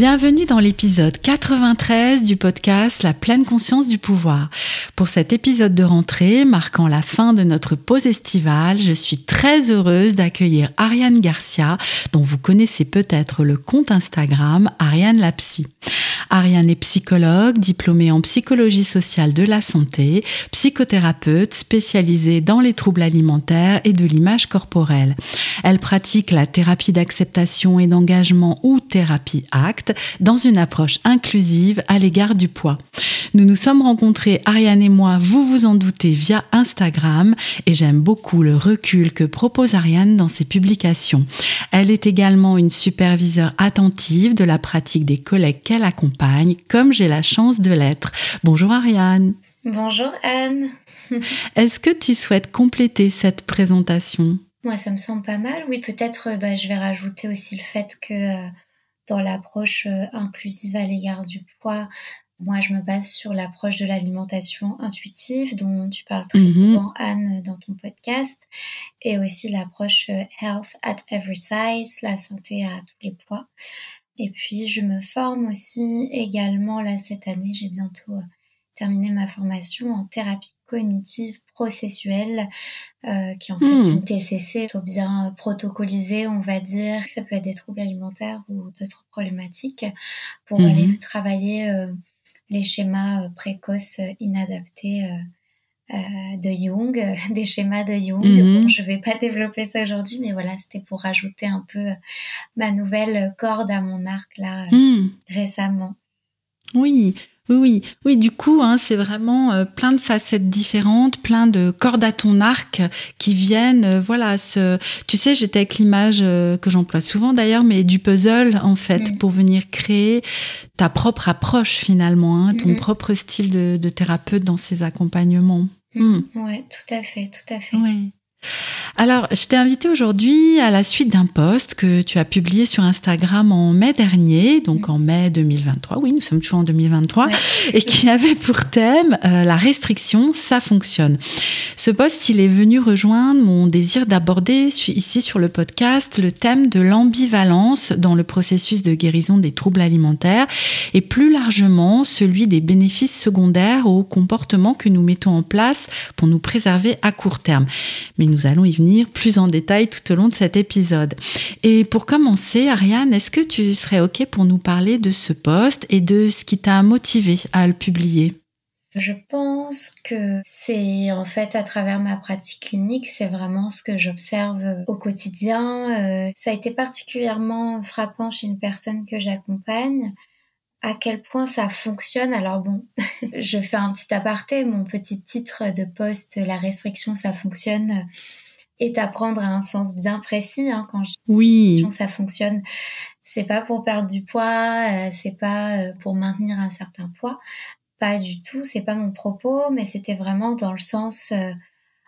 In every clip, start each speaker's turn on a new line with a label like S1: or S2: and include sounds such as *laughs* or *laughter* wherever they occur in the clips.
S1: Bienvenue dans l'épisode 93 du podcast La pleine conscience du pouvoir. Pour cet épisode de rentrée marquant la fin de notre pause estivale, je suis très heureuse d'accueillir Ariane Garcia, dont vous connaissez peut-être le compte Instagram Ariane la Psy. Ariane est psychologue, diplômée en psychologie sociale de la santé, psychothérapeute spécialisée dans les troubles alimentaires et de l'image corporelle. Elle pratique la thérapie d'acceptation et d'engagement ou thérapie ACT dans une approche inclusive à l'égard du poids. Nous nous sommes rencontrés, Ariane et moi, vous vous en doutez, via Instagram et j'aime beaucoup le recul que propose Ariane dans ses publications. Elle est également une superviseure attentive de la pratique des collègues qu'elle accompagne, comme j'ai la chance de l'être. Bonjour Ariane.
S2: Bonjour Anne. *laughs*
S1: Est-ce que tu souhaites compléter cette présentation?
S2: Moi, ça me semble pas mal. Oui, peut-être bah, je vais rajouter aussi le fait que euh, dans l'approche euh, inclusive à l'égard du poids, moi, je me base sur l'approche de l'alimentation intuitive dont tu parles très mhm. souvent, Anne, dans ton podcast, et aussi l'approche euh, Health at Every Size, la santé à tous les poids. Et puis, je me forme aussi également, là, cette année, j'ai bientôt euh, terminé ma formation en thérapie cognitive processuelle, euh, qui est en fait hmm. une TCC plutôt bien protocolisée, on va dire. Ça peut être des troubles alimentaires ou d'autres problématiques pour aller mhm. travailler les schémas précoces inadaptés de Jung, *laughs* des schémas de Jung. Mhm. je ne vais pas développer ça aujourd'hui, mais voilà, c'était pour rajouter un peu ma nouvelle corde à mon arc là hmm. récemment.
S1: Oui, oui, oui, du coup, hein, c'est vraiment euh, plein de facettes différentes, plein de cordes à ton arc qui viennent, euh, voilà, ce, tu sais, j'étais avec l'image euh, que j'emploie souvent d'ailleurs, mais du puzzle en fait, pour venir créer ta propre approche finalement, hein, ton mm-hmm. propre style de, thérapeute dans ces accompagnements.
S2: Mm. Mm. Oui, tout à fait, tout à fait.
S1: Alors, je t'ai invité aujourd'hui à la suite d'un post que tu as publié sur Instagram en mai dernier, donc en mai 2023. Oui, nous sommes toujours en 2023, *laughs* et qui avait pour thème euh, la restriction, ça fonctionne. Ce post, il est venu rejoindre mon désir d'aborder ici sur le podcast le thème de l'ambivalence dans le processus de guérison des troubles alimentaires et plus largement celui des bénéfices secondaires aux comportements que nous mettons en place pour nous préserver à court terme. Mais nous allons y venir plus en détail tout au long de cet épisode. Et pour commencer, Ariane, est-ce que tu serais OK pour nous parler de ce poste et de ce qui t'a motivé à le publier?
S2: Je pense que c'est en fait à travers ma pratique clinique, c'est vraiment ce que j'observe au quotidien. Euh, ça a été particulièrement frappant chez une personne que j'accompagne à quel point ça fonctionne. Alors bon, *laughs* je fais un petit aparté, mon petit titre de poste, la restriction, ça fonctionne, est à prendre à un sens bien précis. Hein, quand je oui. ça fonctionne, c'est pas pour perdre du poids, euh, c'est pas euh, pour maintenir un certain poids, pas du tout. C'est pas mon propos, mais c'était vraiment dans le sens, euh,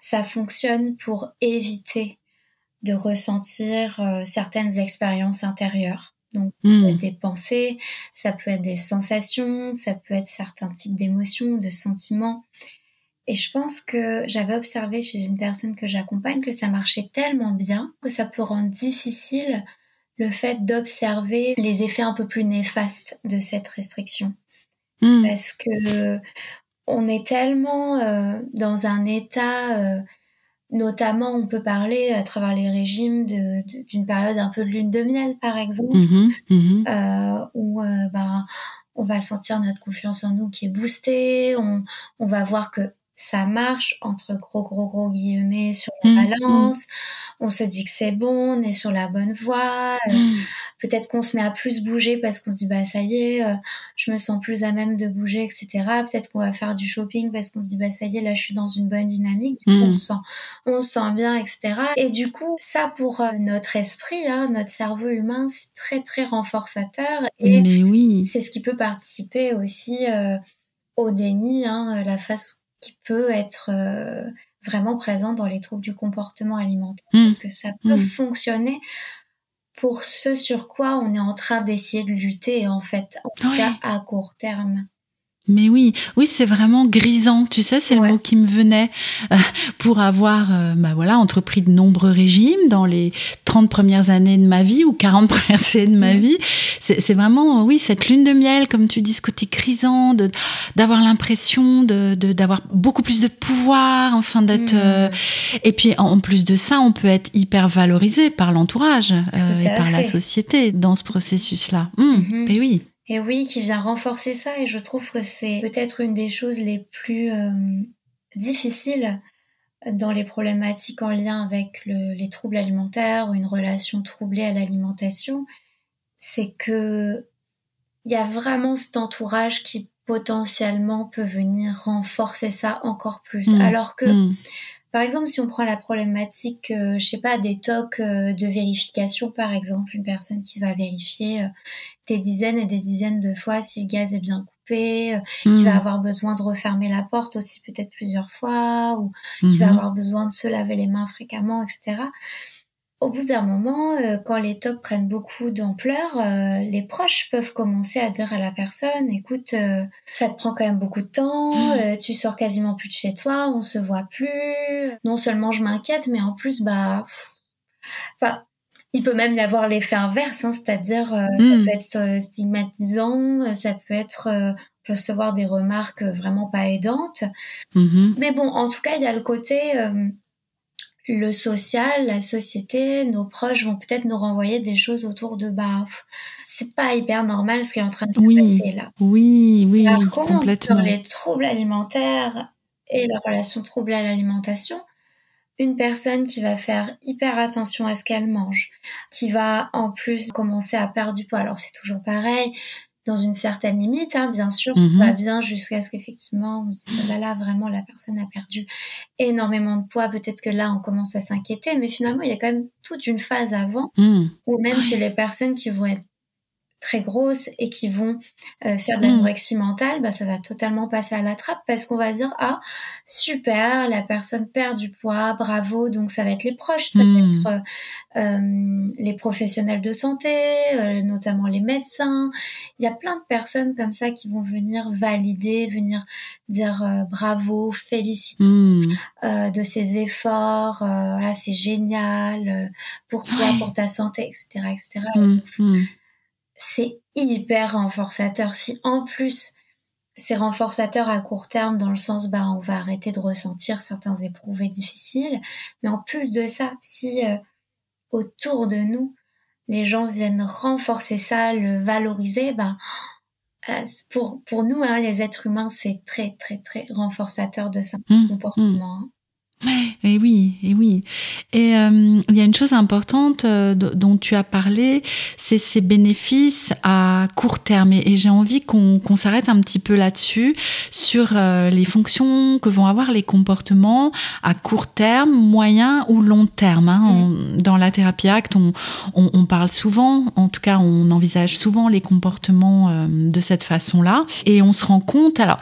S2: ça fonctionne pour éviter de ressentir certaines expériences intérieures. Donc, ça peut être des pensées, ça peut être des sensations, ça peut être certains types d'émotions, de sentiments. Et je pense que j'avais observé chez une personne que j'accompagne que ça marchait tellement bien que ça peut rendre difficile le fait d'observer les effets un peu plus néfastes de cette restriction. Hmm. Parce que on est tellement euh, dans un état euh, Notamment, on peut parler à travers les régimes d'une période un peu de lune de miel, par exemple, mmh mmh euh, où bah, on va sentir notre confiance en nous qui est boostée, on, va voir que ça marche entre gros gros gros guillemets sur la mmh, balance. On se dit que c'est bon, on est sur la bonne voie. Euh, peut-être qu'on se met à plus bouger parce qu'on se dit bah ça y est, euh, je me sens plus à même de bouger, etc. Peut-être qu'on va faire du shopping parce qu'on se dit bah ça y est, là je suis dans une bonne dynamique. On se sent, on se sent bien, etc. Et du coup, ça pour euh, notre esprit, hein, notre cerveau humain, c'est très très renforçateur. Et
S1: Mais oui.
S2: c'est ce qui peut participer aussi au déni, hein, la face qui peut être euh, vraiment présente dans les troubles du comportement alimentaire. Hmm. Parce que ça peut hmm. fonctionner pour ce sur quoi on est en train d'essayer de lutter, en fait, en tout cas à court terme.
S1: Mais oui, oui, c'est vraiment grisant. Tu sais, c'est le mot qui me venait euh, pour avoir, euh, bah voilà, entrepris de nombreux régimes dans les 30 premières années de ma vie ou 40 *laughs* premières années de ma vie. C'est vraiment, oui, cette lune de miel, comme tu dis, ce côté grisant, d'avoir l'impression de d'avoir beaucoup plus de pouvoir, enfin d'être. Mmh. Euh, et puis en plus de ça, on peut être hyper valorisé par l'entourage et par la société dans ce processus-là. Mmh, mmh. Mais oui.
S2: Et oui, qui vient renforcer ça. Et je trouve que c'est peut-être une des choses les plus euh, difficiles dans les problématiques en lien avec les troubles alimentaires ou une relation troublée à l'alimentation. C'est que il y a vraiment cet entourage qui potentiellement peut venir renforcer ça encore plus. Mmh. Alors que mmh. Par exemple, si on prend la problématique, euh, je sais pas, des tocs euh, de vérification, par exemple, une personne qui va vérifier euh, des dizaines et des dizaines de fois si le gaz est bien coupé, qui va hmm. avoir besoin de refermer la porte aussi peut-être plusieurs fois, ou qui va avoir besoin de se laver les mains fréquemment, etc au bout d'un moment, euh, quand les tocs prennent beaucoup d'ampleur, euh, les proches peuvent commencer à dire à la personne, écoute, euh, ça te prend quand même beaucoup de temps, mm. tu sors quasiment plus de chez toi, on se voit plus. Non seulement je m'inquiète, mais en plus, bah, enfin, il peut même y avoir l'effet inverse, hein, c'est-à-dire ça mm. peut être stigmatisant, ça peut être recevoir des remarques vraiment pas aidantes. Mm-hmm. Mais bon, en tout cas, il y a le côté le social, la société, nos proches vont peut-être nous renvoyer des choses autour de bah c'est pas hyper normal ce qui est en train de se passer là.
S1: Oui, oui,
S2: Par contre, sur les troubles alimentaires et la relation trouble à l'alimentation, une personne qui va faire hyper attention à ce qu'elle mange, qui va en plus commencer à perdre du poids. Alors c'est toujours pareil, dans une certaine limite, hein, bien sûr, va mhm. bien jusqu'à ce qu'effectivement on se dise bah là vraiment la personne a perdu énormément de poids. Peut-être que là on commence à s'inquiéter, mais finalement il y a quand même toute une phase avant mhm. ou même chez les personnes qui vont être très grosses et qui vont euh, faire de l'anorexie mentale, bah, ça va totalement passer à la trappe parce qu'on va dire ah super, la personne perd du poids, bravo. Donc ça va être les proches, ça va hmm. être euh, euh, les professionnels de santé, notamment les médecins. Il y a plein de personnes comme ça qui vont venir valider, venir dire bravo, féliciter hmm. de ses efforts, voilà c'est génial pour toi, pour ta santé, etc., etc c'est hyper renforçateur. Si en plus c'est renforçateur à court terme dans le sens bah on va arrêter de ressentir certains éprouvés difficiles, mais en plus de ça, si euh, autour de nous les gens viennent renforcer ça, le valoriser, bah euh, pour pour nous hein, les êtres humains c'est très très très renforçateur de ça mmh, comportement. Mmh.
S1: Et oui, et oui. Et euh, il y a une chose importante euh, dont tu as parlé, c'est ces bénéfices à court terme. Et, j'ai envie qu'on s'arrête un petit peu là-dessus, sur euh, les fonctions que vont avoir les comportements à court terme, moyen ou long terme. Hein. dans la thérapie acte, on, on, on, parle souvent, en tout cas, on envisage souvent les comportements de cette façon-là. Et on se rend compte, alors,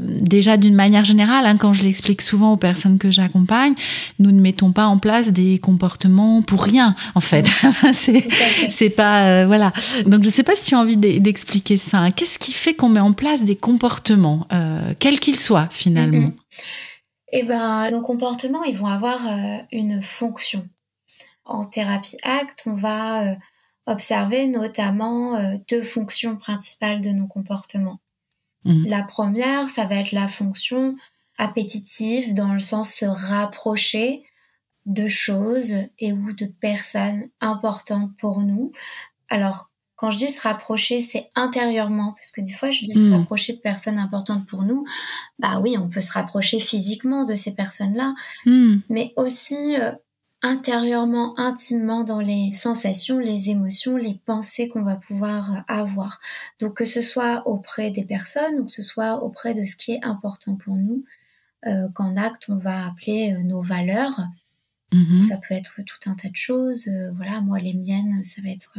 S1: déjà d'une manière générale, hein, quand je l'explique souvent aux personnes que j'ai accompagne, nous ne mettons pas en place des comportements pour rien, en fait. *laughs* c'est pas euh, voilà. Donc je sais pas si tu as envie d'expliquer ça. Qu'est-ce qui fait qu'on met en place des comportements, euh, quels qu'ils soient finalement
S2: Eh ben, nos comportements, ils vont avoir euh, une fonction. En thérapie acte, on va observer notamment deux fonctions principales de nos comportements. Mmh. La première, ça va être la fonction appétitive dans le sens se rapprocher de choses et ou de personnes importantes pour nous. Alors, quand je dis se rapprocher, c'est intérieurement, parce que des fois, je dis se hmm. rapprocher de personnes importantes pour nous. Bah oui, on peut se rapprocher physiquement de ces personnes-là, hmm. mais aussi euh, intérieurement, intimement dans les sensations, les émotions, les pensées qu'on va pouvoir euh, avoir. Donc que ce soit auprès des personnes ou que ce soit auprès de ce qui est important pour nous, qu'en acte on va appeler nos valeurs. Mhm. Ça peut être tout un tas de choses. voilà, moi les miennes, ça va être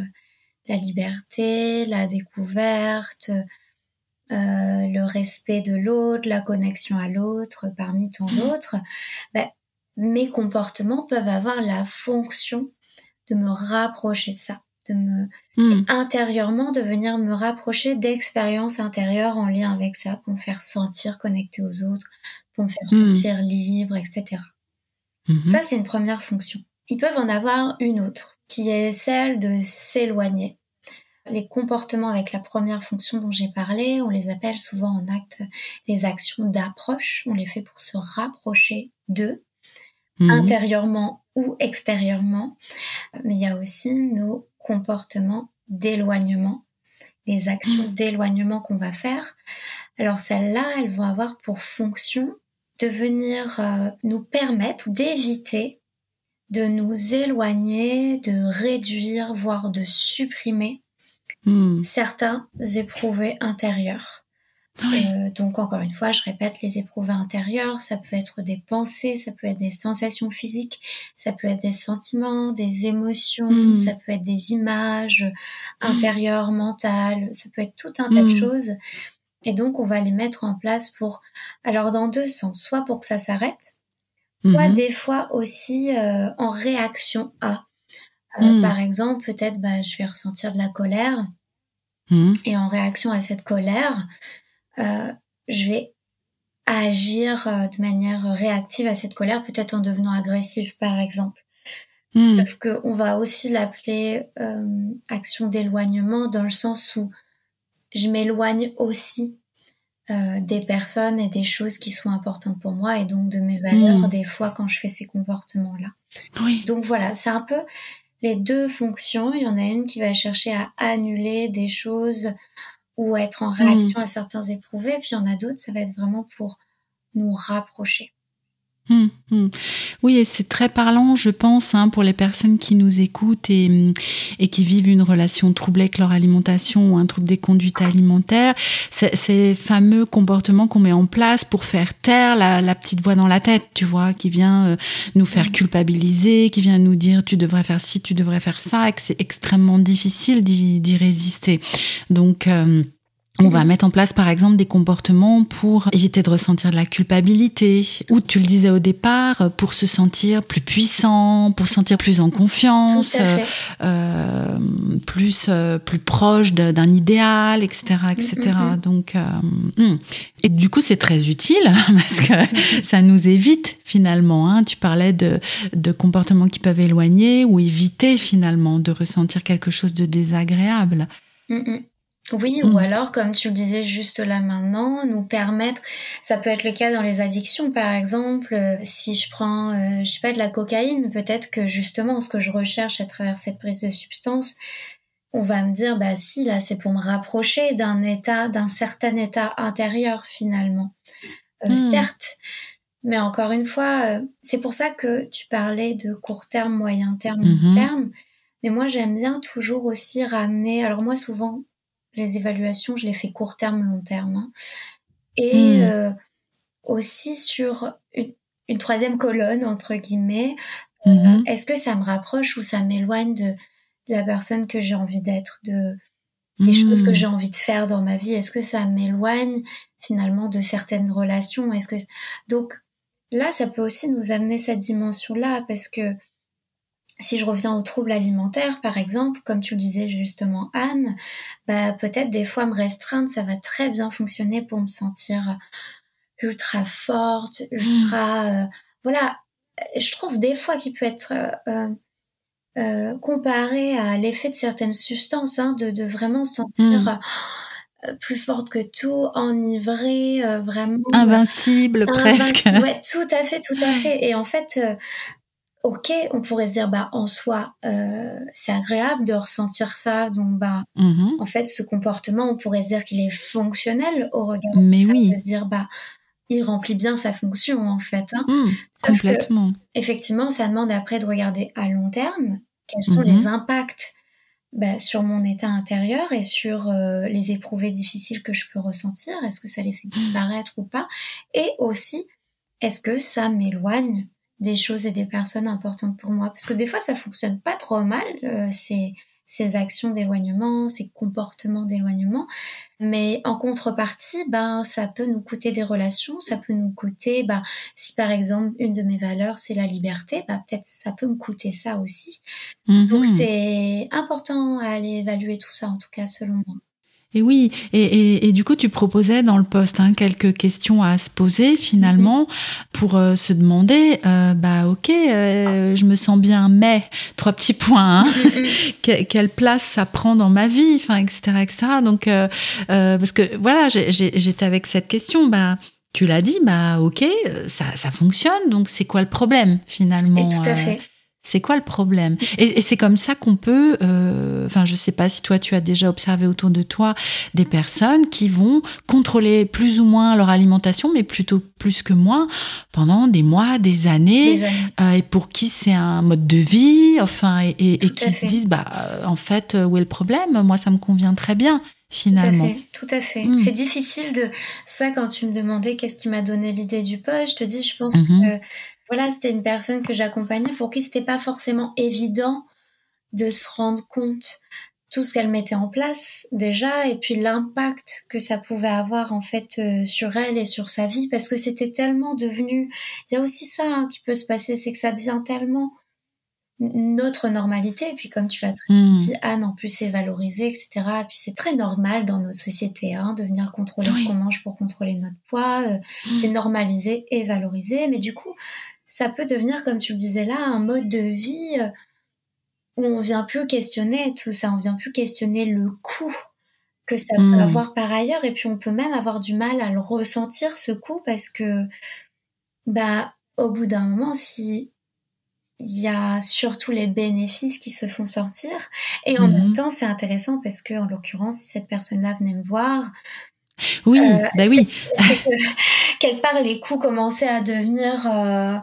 S2: la liberté, la découverte, euh, le respect de l'autre, la connexion à l'autre, parmi tant mmh. d'autres, ben, mes comportements peuvent avoir la fonction de me rapprocher de ça, de me mmh. intérieurement de venir me rapprocher d'expériences intérieures en lien avec ça, pour me faire sentir connecté aux autres, pour me faire mmh. sentir libre, etc. Ça, c'est une première fonction. Ils peuvent en avoir une autre, qui est celle de s'éloigner. Les comportements avec la première fonction dont j'ai parlé, on les appelle souvent en acte les actions d'approche. On les fait pour se rapprocher d'eux, mhm. intérieurement ou extérieurement. Mais il y a aussi nos comportements d'éloignement, les actions d'éloignement qu'on va faire. Alors celles-là, elles vont avoir pour fonction de venir euh, nous permettre d'éviter de nous éloigner, de réduire, voire de supprimer Hmm. certains éprouvés intérieurs. Euh, donc encore une fois, je répète, les éprouvés intérieurs, ça peut être des pensées, ça peut être des sensations physiques, ça peut être des sentiments, des émotions, hmm. ça peut être des images intérieures, mentales, ça peut être tout un tas de hmm. choses. Et donc on va les mettre en place pour, alors dans deux sens, soit pour que ça s'arrête, soit des fois aussi euh, en réaction à. Euh, par exemple, peut-être, bah, je vais ressentir de la colère Mmh. Et en réaction à cette colère, euh, je vais agir de manière réactive à cette colère, peut-être en devenant agressive par exemple. Mmh. Sauf qu'on va aussi l'appeler action d'éloignement dans le sens où je m'éloigne aussi des personnes et des choses qui sont importantes pour moi et donc de mes valeurs mmh. des fois quand je fais ces comportements-là. Oui. Donc voilà, c'est un peu les deux fonctions. Il y en a une qui va chercher à annuler des choses ou être en réaction hmm. à certains éprouvés, puis il y en a d'autres, ça va être vraiment pour nous rapprocher.
S1: Hum, hum. Oui, et c'est très parlant, je pense, hein, pour les personnes qui nous écoutent et, et, qui vivent une relation troublée avec leur alimentation ou un trouble des conduites alimentaires. Ces fameux comportements qu'on met en place pour faire taire la, petite voix dans la tête, tu vois, qui vient euh, nous faire culpabiliser, qui vient nous dire tu devrais faire ci, tu devrais faire ça, et que c'est extrêmement difficile d'y résister. Donc, euh, on va mettre en place par exemple des comportements pour éviter de ressentir de la culpabilité, ou tu le disais au départ, pour se sentir plus puissant, pour se sentir plus en confiance, euh, plus euh, plus proche d'un idéal, etc., etc. Mm, mm, mm. Donc, euh, hmm. et du coup c'est très utile *laughs* parce que ça nous évite finalement. Hein. Tu parlais de, de comportements qui peuvent éloigner ou éviter finalement de ressentir quelque chose de désagréable.
S2: Oui, ou mm. alors, comme tu le disais juste là maintenant, nous permettre, ça peut être le cas dans les addictions par exemple, euh, si je prends, euh, je sais pas, de la cocaïne, peut-être que justement ce que je recherche à travers cette prise de substance, on va me dire, bah si, là c'est pour me rapprocher d'un état, d'un certain état intérieur finalement. Euh, mm. Certes, mais encore une fois, c'est pour ça que tu parlais de court terme, moyen terme, long mm-hmm. terme. Mais moi, j'aime bien toujours aussi ramener. Alors moi, souvent, les évaluations, je les fais court terme, long terme. Hein. Et hmm. euh, aussi sur une, troisième colonne, entre guillemets, euh, mhm. est-ce que ça me rapproche ou ça m'éloigne de la personne que j'ai envie d'être, de des choses que hmm. j'ai envie de faire dans ma vie? Est-ce que ça m'éloigne finalement de certaines relations? Est-ce que donc là, ça peut aussi nous amener cette dimension-là parce que si je reviens aux troubles alimentaires, par exemple, comme tu le disais justement Anne, bah, peut-être des fois me restreindre, ça va très bien fonctionner pour me sentir ultra forte, ultra... Mmh. Euh, voilà, je trouve des fois qu'il peut être euh, euh, comparé à l'effet de certaines substances, hein, de, de, vraiment sentir... Mmh. plus forte que tout, enivrée, vraiment
S1: invincible presque.
S2: Ouais, tout à fait, tout à fait. Et en fait, ok, on pourrait se dire, bah, en soi, euh, c'est agréable de ressentir ça. Donc, bah,
S1: Mhm.
S2: en fait, ce comportement, on pourrait se dire qu'il est fonctionnel au regard
S1: Mais
S2: de ça,
S1: oui.
S2: de se dire, bah, il remplit bien sa fonction, en fait. hein.
S1: Mm,
S2: Sauf que, effectivement, ça demande après de regarder à long terme quels sont
S1: Mhm.
S2: les impacts bah, sur mon état intérieur et sur euh, les éprouvés difficiles que je peux ressentir. Est-ce que ça les fait disparaître ou pas? Et aussi, est-ce que ça m'éloigne des choses et des personnes importantes pour moi Parce que des fois, ça fonctionne pas trop mal, euh, ces, ces actions d'éloignement, ces comportements d'éloignement. Mais en contrepartie, ben, ça peut nous coûter des relations, ça peut nous coûter, ben, si par exemple une de mes valeurs c'est la liberté, ben, peut-être ça peut me coûter ça aussi. Donc
S1: Mhm.
S2: c'est important à aller évaluer tout ça, en tout cas selon moi.
S1: Et oui, et, et- et du coup, tu proposais dans le poste hein, quelques questions à se poser finalement pour euh, se demander, euh, bah ok, euh, je me sens bien, mais trois petits points, hein, *laughs* que- quelle place ça prend dans ma vie, enfin, etc., etc. Donc, parce que voilà, j'étais avec cette question, bah. Tu l'as dit, bah ok, ça, ça fonctionne, donc c'est quoi le problème finalement
S2: Et tout à fait.
S1: C'est quoi le problème? Et, et c'est comme ça qu'on peut, euh, enfin je sais pas si toi tu as déjà observé autour de toi des personnes qui vont contrôler plus ou moins leur alimentation, mais plutôt plus que moins, pendant des mois, des années,
S2: Des années.
S1: euh, et pour qui c'est un mode de vie, enfin, et, qui se disent, bah en fait, où est le problème? Moi ça me convient très bien, finalement.
S2: Tout à fait, tout à fait.
S1: Mm.
S2: C'est difficile de. C'est ça, quand tu me demandais qu'est-ce qui m'a donné l'idée du poste, je te dis, je pense
S1: Mhm.
S2: que voilà, c'était une personne que j'accompagnais pour qui c'était pas forcément évident de se rendre compte tout ce qu'elle mettait en place déjà et puis l'impact que ça pouvait avoir en fait euh, sur elle et sur sa vie parce que c'était tellement devenu il y a aussi ça hein, qui peut se passer c'est que ça devient tellement notre normalité et puis comme tu l'as très
S1: Mm.
S2: dit Anne en plus c'est valorisé etc et puis c'est très normal dans notre société hein, de venir contrôler
S1: Oui.
S2: ce qu'on mange pour contrôler notre poids euh, c'est normalisé et valorisé mais du coup ça peut devenir comme tu le disais là un mode de vie euh, où on vient plus questionner tout ça on vient plus questionner le coût que ça peut avoir par ailleurs et puis on peut même avoir du mal à le ressentir ce coût parce que bah au bout d'un moment si il y a surtout les bénéfices qui se font sortir. Et en même temps, c'est intéressant parce que, en l'occurrence, si cette personne-là venait me voir,
S1: Oui,
S2: Euh,
S1: bah oui.
S2: que *laughs* quelque part les coûts commençaient à devenir euh,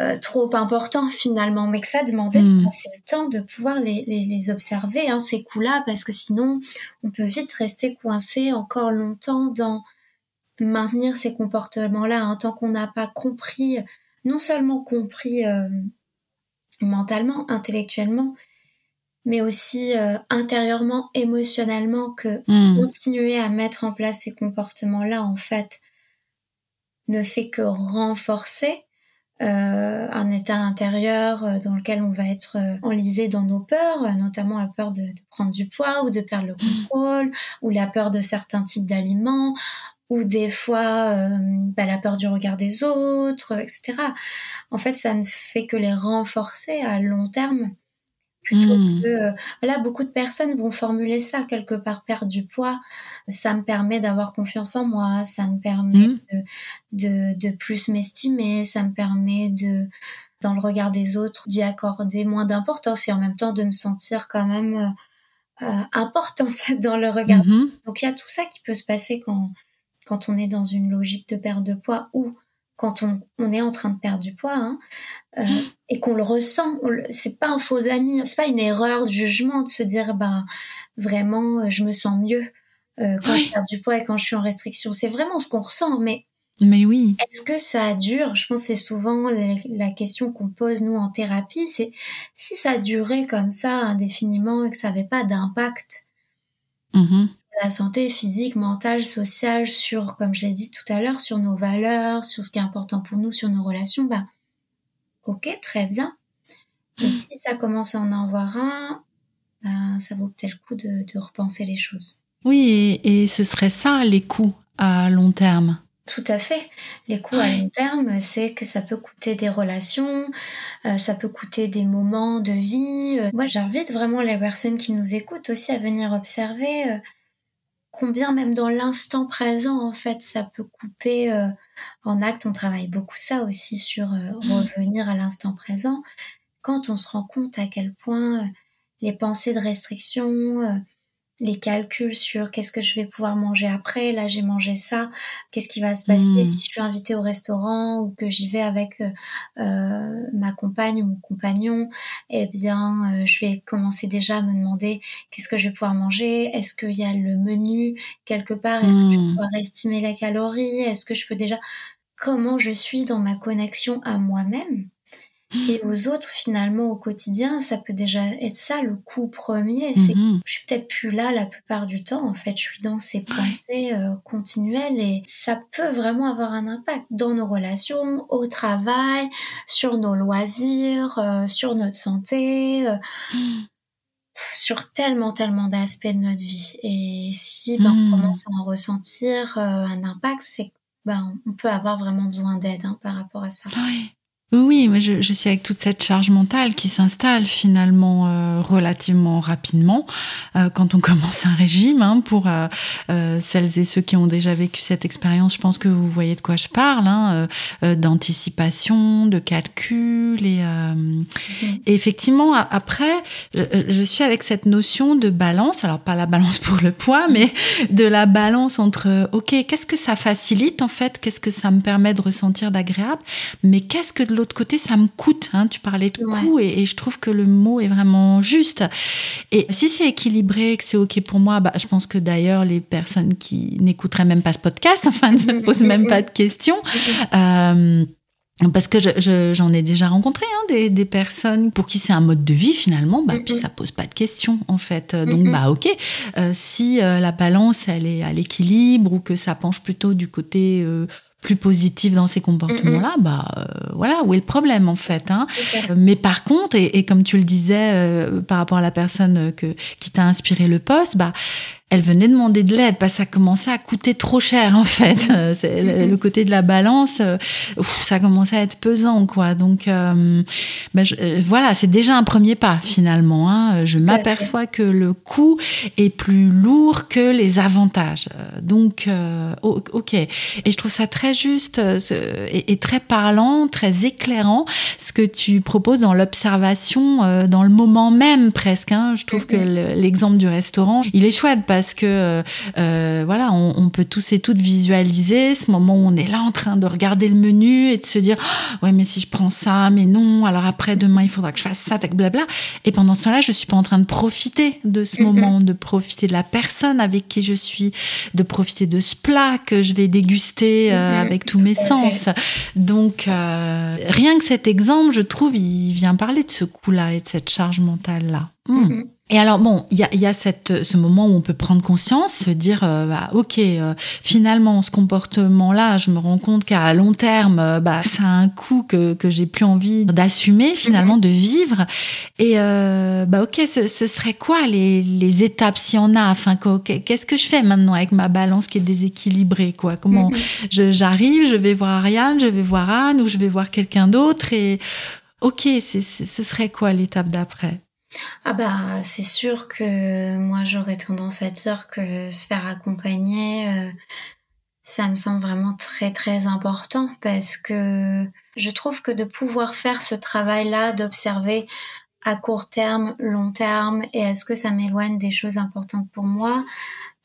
S2: euh, trop importants finalement, mais que ça demandait
S1: Mm.
S2: de passer le temps de pouvoir les, les, les observer, hein, ces coûts-là, parce que sinon on peut vite rester coincé encore longtemps dans maintenir ces comportements-là, hein, tant qu'on n'a pas compris, non seulement compris mentalement, intellectuellement, mais aussi euh, intérieurement, émotionnellement, que
S1: Mm.
S2: continuer à mettre en place ces comportements-là, en fait, ne fait que renforcer euh, un état intérieur euh, dans lequel on va être enlisé dans nos peurs, notamment la peur de, de prendre du poids ou de perdre le contrôle, ou la peur de certains types d'aliments, ou des fois euh, bah, la peur du regard des autres, etc. En fait, ça ne fait que les renforcer à long terme plutôt
S1: Mm.
S2: que euh, voilà beaucoup de personnes vont formuler ça quelque part perdre du poids ça me permet d'avoir confiance en moi ça me permet
S1: Mm.
S2: de, de de plus m'estimer ça me permet de dans le regard des autres d'y accorder moins d'importance et en même temps de me sentir quand même euh, euh, importante *laughs* dans le regard
S1: Mhm.
S2: donc il y a tout ça qui peut se passer quand quand on est dans une logique de perte de poids ou quand on, on est en train de perdre du poids hein, euh, et qu'on le ressent, c'est pas un faux ami, c'est pas une erreur de jugement de se dire bah vraiment euh, je me sens mieux euh, quand je perds du poids et quand je suis en restriction. C'est vraiment ce qu'on ressent, mais
S1: Mais oui.
S2: est-ce que ça dure? Je pense que c'est souvent la, la question qu'on pose nous en thérapie, c'est si ça durait comme ça indéfiniment et que ça n'avait pas d'impact
S1: Mhm.
S2: La santé physique, mentale, sociale, sur, comme je l'ai dit tout à l'heure, sur nos valeurs, sur ce qui est important pour nous, sur nos relations, bah, ok, très bien. Mais si ça commence à en avoir un, bah, ça vaut peut-être le coup de, de repenser les choses.
S1: Oui, et, et ce serait ça les coûts à long terme.
S2: Tout à fait. Les coûts à long terme, c'est que ça peut coûter des relations, euh, ça peut coûter des moments de vie. Euh, Moi, j'invite vraiment les personnes qui nous écoutent aussi à venir observer. euh, combien même dans l'instant présent, en fait, ça peut couper. Euh, en acte, on travaille beaucoup ça aussi sur euh, mmh. revenir à l'instant présent. Quand on se rend compte à quel point les pensées de restriction, les calculs sur qu'est-ce que je vais pouvoir manger après. Là, j'ai mangé ça. Qu'est-ce qui va se passer hmm. si je suis invitée au restaurant ou que j'y vais avec euh, euh, ma compagne ou mon compagnon? Eh bien, euh, je vais commencer déjà à me demander qu'est-ce que je vais pouvoir manger? Est-ce qu'il y a le menu quelque part? Est-ce que je vais hmm. pouvoir estimer la calorie? Est-ce que je peux déjà comment je suis dans ma connexion à moi-même? Et aux autres finalement au quotidien ça peut déjà être ça le coup premier c'est mm-hmm. je suis peut-être plus là la plupart du temps en fait je suis dans ces pensées euh, continuelles et ça peut vraiment avoir un impact dans nos relations au travail sur nos loisirs euh, sur notre santé euh, mm. sur tellement tellement d'aspects de notre vie et si ben, on mm. commence à en ressentir un impact c'est ben, on peut avoir vraiment besoin d'aide hein, par rapport à ça.
S1: Oui. Oui, mais je, suis avec toute cette charge mentale qui s'installe finalement euh, relativement rapidement euh, quand on *laughs* commence un régime. Hein, pour euh, celles et ceux qui ont déjà vécu cette expérience, je pense que vous voyez de quoi je parle, hein, d'anticipation, de calcul. Et, effectivement, après, je, je, suis avec cette notion de balance, alors pas la balance pour le poids, mais de la balance entre, OK, qu'est-ce que ça facilite en fait, qu'est-ce que ça me permet de ressentir d'agréable, mais qu'est-ce que de l'autre côté, ça me coûte. Hein. Tu parlais de coût et, je trouve que le mot est vraiment juste. Et si c'est équilibré, que c'est OK pour moi, bah, je pense que d'ailleurs, les personnes qui n'écouteraient même pas ce podcast, *laughs* enfin, ne se *laughs* posent même pas de questions. *laughs* Euh, parce que j'en ai déjà rencontré hein, des, personnes pour qui c'est un mode de vie finalement, bah, puis ça pose pas de questions en fait. Donc bah ok, euh, si euh, la balance elle est à l'équilibre ou que ça penche plutôt du côté plus positif dans ces comportements-là, bah euh, voilà, où est le problème en fait. Hein. Mais par contre, et, comme tu le disais euh, par rapport à la personne que, qui t'a inspiré le poste, bah elle venait demander de l'aide parce que ça commençait à coûter trop cher en fait. Mhm. *laughs* C'est le, côté de la balance, euh, ça commençait à être pesant quoi. Donc euh, ben euh, voilà, c'est déjà un premier pas finalement. Hein. Je m'aperçois que le coût est plus lourd que les avantages. Donc ok. Et je trouve ça très juste et, très parlant, très éclairant ce que tu proposes dans l'observation, dans le moment même presque. Hein. Je trouve que mhm. l'exemple du restaurant, il est chouette parce parce que euh, euh, voilà, on, peut tous et toutes visualiser ce moment où on est là en train de regarder le menu et de se dire oh, ouais mais si je prends ça, mais non, alors après demain il faudra que je fasse ça, blabla. Et pendant ce temps-là, je suis pas en train de profiter de ce moment, de profiter de la personne avec qui je suis, de profiter de ce plat que je vais déguster euh, avec tous mes sens. Donc rien que cet exemple, je trouve, il vient parler de ce coup-là et de cette charge mentale là. Hmm. Et alors, bon, il y a, y a cette, ce moment où on peut prendre conscience, se dire, euh, bah, OK, euh, finalement, ce comportement-là, je me rends compte qu'à long terme, euh, bah, ça a un coût que, que j'ai plus envie d'assumer, finalement, de vivre. Et, bah, OK, ce, ce, serait quoi les, les étapes, s'il y en a? Enfin, qu'est-ce que je fais maintenant avec ma balance qui est déséquilibrée, quoi? Comment j'arrive, je vais voir Ariane, je vais voir Anne, ou je vais voir quelqu'un d'autre, et OK, ce serait quoi l'étape d'après?
S2: Ah bah c'est sûr que moi j'aurais tendance à dire que se faire accompagner, euh, ça me semble vraiment très très important parce que je trouve que de pouvoir faire ce travail-là, d'observer à court terme, long terme, et est-ce que ça m'éloigne des choses importantes pour moi,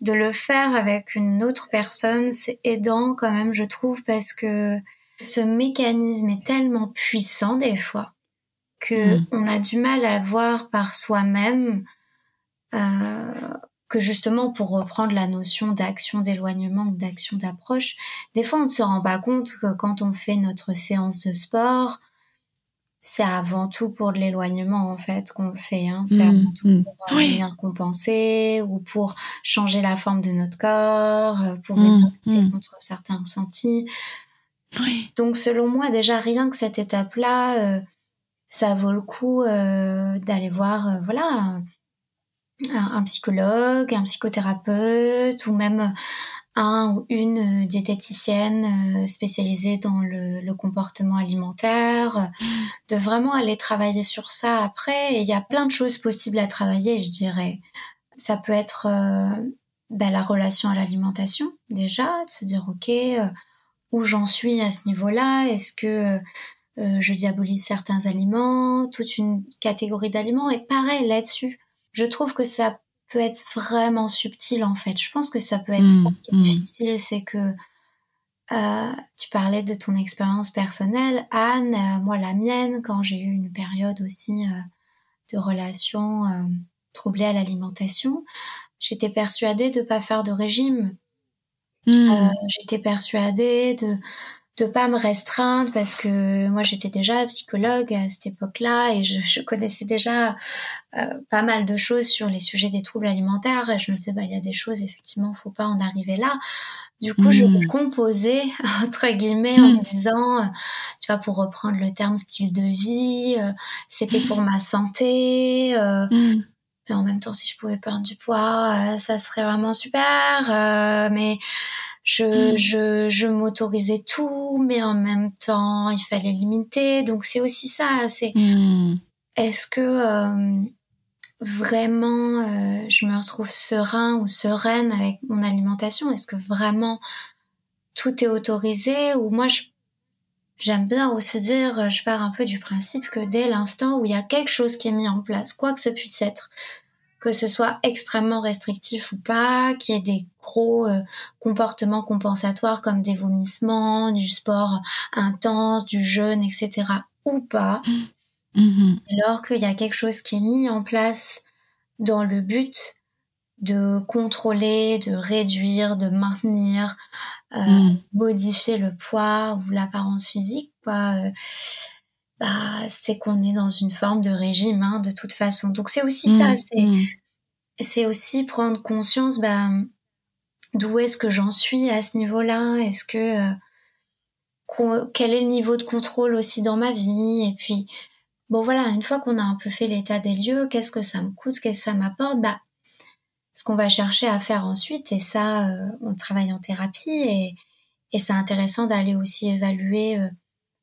S2: de le faire avec une autre personne, c'est aidant quand même, je trouve, parce que ce mécanisme est tellement puissant des fois que mm. on a du mal à voir par soi-même euh, que justement pour reprendre la notion d'action d'éloignement ou d'action d'approche, des fois on ne se rend pas compte que quand on fait notre séance de sport, c'est avant tout pour de l'éloignement en fait qu'on le fait. Hein. C'est mm, avant tout mm. pour venir compenser ou pour changer la forme de notre corps, euh, pour lutter contre certains ressentis. Donc selon moi déjà rien que cette étape-là, euh, ça vaut le coup euh, d'aller voir euh, voilà un, psychologue, un psychothérapeute ou même un ou une diététicienne euh, spécialisée dans le, comportement alimentaire, de vraiment aller travailler sur ça après. il y a plein de choses possibles à travailler, je dirais. Ça peut être bah, la relation à l'alimentation déjà, de se dire ok, où j'en suis à ce niveau-là, est-ce que euh, je diabolise certains aliments, toute une catégorie d'aliments, et pareil là-dessus, je trouve que ça peut être vraiment subtil en fait. Je pense que ça peut être mmh, ça qui est mmh. difficile, c'est que euh, tu parlais de ton expérience personnelle, Anne, euh, moi la mienne, quand j'ai eu une période aussi de relation troublée à l'alimentation, j'étais persuadée de pas faire de régime. Mmh. j'étais persuadée de de pas me restreindre parce que moi j'étais déjà psychologue à cette époque-là et je, connaissais déjà euh, pas mal de choses sur les sujets des troubles alimentaires et je me disais bah il y a des choses effectivement faut pas en arriver là du coup je hmm. composais *laughs* entre guillemets en me hmm. disant tu vois pour reprendre le terme style de vie euh, c'était pour ma santé euh, et en même temps si je pouvais perdre du poids ça serait vraiment super mais je, mm. je, je m'autorisais tout, mais en même temps, il fallait limiter. Donc c'est aussi ça. C'est mm. est-ce que euh, vraiment euh, je me retrouve serein ou sereine avec mon alimentation? Est-ce que vraiment tout est autorisé? Ou moi, j'aime bien aussi dire, je pars un peu du principe que dès l'instant où il y a quelque chose qui est mis en place, quoi que ce puisse être, que ce soit extrêmement restrictif ou pas, qu'il y ait des comportements compensatoires comme des vomissements, du sport intense, du jeûne, etc. ou pas, mm-hmm. alors qu'il y a quelque chose qui est mis en place dans le but de contrôler, de réduire, de maintenir, euh, mm. modifier le poids ou l'apparence physique, quoi. Euh, bah, c'est qu'on est dans une forme de régime, hein, de toute façon. Donc c'est aussi ça, c'est mmh. c'est aussi prendre conscience, bah, d'où est-ce que j'en suis à ce niveau-là? Est-ce que euh, quel est le niveau de contrôle aussi dans ma vie? Et puis bon voilà, une fois qu'on a un peu fait l'état des lieux, qu'est-ce que ça me coûte? Qu'est-ce que ça m'apporte? Bah ce qu'on va chercher à faire ensuite, et ça, euh, on travaille en thérapie, et, et c'est intéressant d'aller aussi évaluer euh,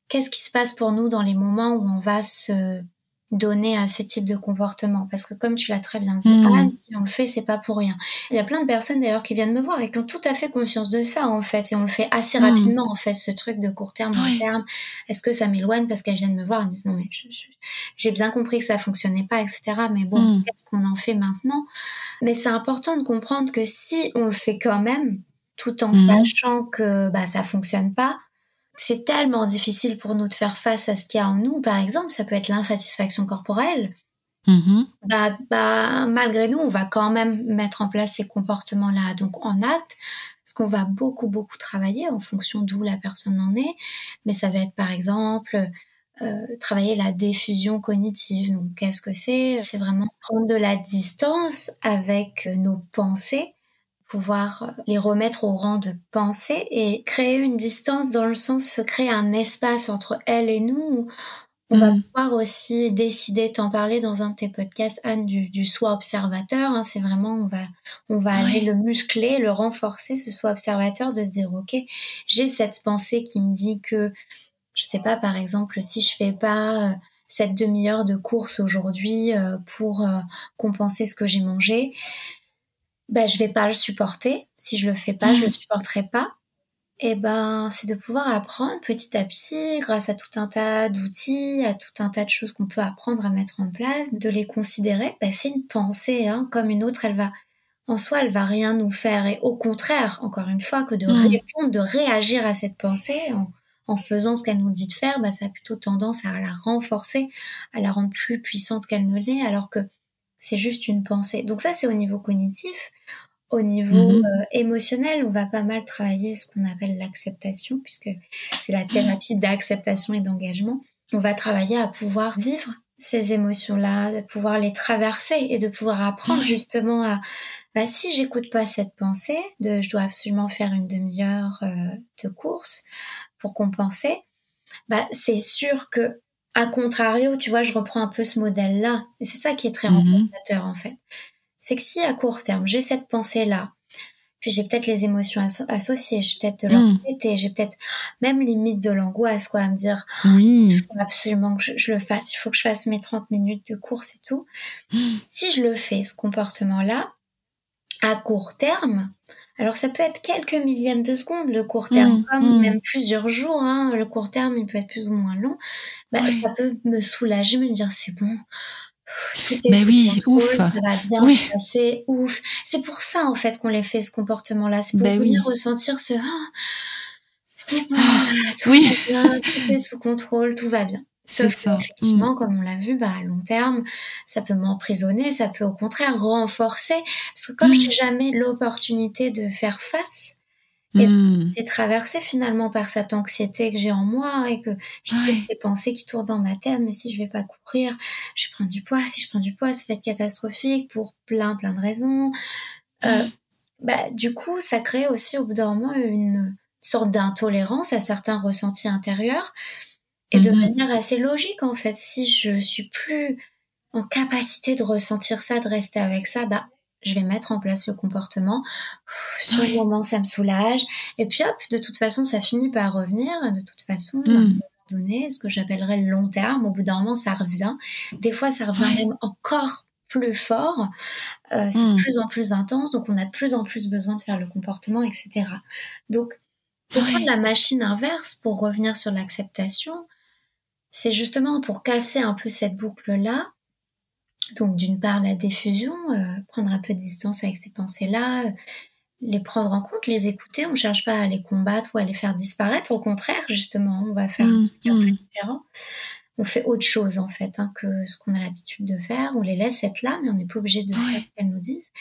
S2: qu'est-ce qui se passe pour nous dans les moments où on va se donner à ce type de comportement parce que comme tu l'as très bien dit mmh. Anne si on le fait c'est pas pour rien il y a plein de personnes d'ailleurs qui viennent me voir et qui ont tout à fait conscience de ça en fait et on le fait assez mmh. rapidement en fait ce truc de court terme long terme est-ce que ça m'éloigne parce qu'elles viennent me voir et me disent non mais j'ai bien compris que ça fonctionnait pas etc mais bon mmh. qu'est-ce qu'on en fait maintenant? Mais c'est important de comprendre que si on le fait quand même tout en sachant que bah ça fonctionne pas c'est tellement difficile pour nous de faire face à ce qu'il y a en nous. Par exemple, ça peut être l'insatisfaction corporelle. Mm-hmm. Bah, bah, malgré nous, on va quand même mettre en place ces comportements-là. Donc, en acte, ce qu'on va beaucoup, beaucoup travailler en fonction d'où la personne en est. Mais ça va être, par exemple, euh, travailler la diffusion cognitive. Donc, qu'est-ce que c'est? C'est vraiment prendre de la distance avec nos pensées pouvoir euh, les remettre au rang de pensée et créer une distance dans le sens de créer un espace entre elle et nous. On va mm. pouvoir aussi décider, t'en parler dans un de tes podcasts, Anne, du, du soi observateur. Hein. c'est vraiment, on va, on va aller le muscler, le renforcer, ce soi observateur, de se dire, ok, j'ai cette pensée qui me dit que, je sais pas, par exemple, si je fais pas euh, cette demi-heure de course aujourd'hui euh, pour compenser ce que j'ai mangé, ben je vais pas le supporter. Si je le fais pas, je le mmh. supporterai pas. Et ben c'est de pouvoir apprendre petit à petit, grâce à tout un tas d'outils, à tout un tas de choses qu'on peut apprendre à mettre en place, de les considérer. Ben, c'est une pensée, hein, comme une autre. Elle va en soi, elle va rien nous faire. Et au contraire, encore une fois, que de mmh. répondre, de réagir à cette pensée en, en faisant ce qu'elle nous dit de faire, ben, ça a plutôt tendance à la renforcer, à la rendre plus puissante qu'elle ne l'est, alors que c'est juste une pensée. Donc ça, c'est au niveau cognitif. Au niveau mhm. euh, émotionnel, on va pas mal travailler ce qu'on appelle l'acceptation, puisque c'est la thérapie d'acceptation et d'engagement. On va travailler à pouvoir vivre ces émotions-là, de pouvoir les traverser et de pouvoir apprendre justement à, bah, si j'écoute pas cette pensée de je dois absolument faire une demi-heure euh, de course pour compenser, bah, c'est sûr que a contrario, tu vois, je reprends un peu ce modèle-là. Et c'est ça qui est très mm en fait. C'est que si à court terme, j'ai cette pensée-là, puis j'ai peut-être les émotions associées, j'ai peut-être de mm. l'anxiété, j'ai peut-être même limite de l'angoisse, quoi, à me dire, oui. il faut absolument que je, le fasse, il faut que je fasse mes 30 minutes de course et tout. *gasps* Si je le fais, ce comportement-là, à court terme, alors ça peut être quelques millièmes de secondes le court terme, mmh, comme mmh. même plusieurs jours. Hein, le court terme, il peut être plus ou moins long. Bah, Ça peut me soulager, me dire c'est bon. Tout est Mais oui, ouf. ça va bien se passer, ouf. C'est pour ça en fait qu'on les fait ce comportement-là, c'est pour bah venir ressentir ce ah, c'est bon, ah, tout va bien, tout est sous contrôle, tout va bien. Sauf ça. effectivement, mm. comme on l'a vu, bah, à long terme, ça peut m'emprisonner, ça peut au contraire renforcer. Parce que comme je mm. j'ai jamais l'opportunité de faire face, et mm. c'est traversé finalement par cette anxiété que j'ai en moi et que j'ai ces pensées qui tournent dans ma tête. Mais si je vais pas courir, je vais prendre du poids. Si je prends du poids, ça va être catastrophique pour plein, plein de raisons. Euh, bah, du coup, ça crée aussi au bout d'un moment une sorte d'intolérance à certains ressentis intérieurs et de mhm. manière assez logique, en fait, si je suis plus en capacité de ressentir ça, de rester avec ça, bah, je vais mettre en place le comportement. Sur le moment, ça me soulage. Et puis hop, de toute façon, ça finit par revenir. De toute façon, à un mhm. moment donné, ce que j'appellerais le long terme, au bout d'un moment, ça revient. Des fois, ça revient même encore plus fort. Euh, c'est de mhm. plus en plus intense. Donc, on a de plus en plus besoin de faire le comportement, etc. Donc, pour prendre la machine inverse, pour revenir sur l'acceptation, c'est justement pour casser un peu cette boucle-là. Donc d'une part la diffusion, euh, prendre un peu de distance avec ces pensées-là, euh, les prendre en compte, les écouter. On ne cherche pas à les combattre ou à les faire disparaître. Au contraire, justement, on va faire un truc un peu mmh. différent. On fait autre chose en fait hein, que ce qu'on a l'habitude de faire. On les laisse être là, mais on n'est pas obligé de faire ce qu'elles nous disent.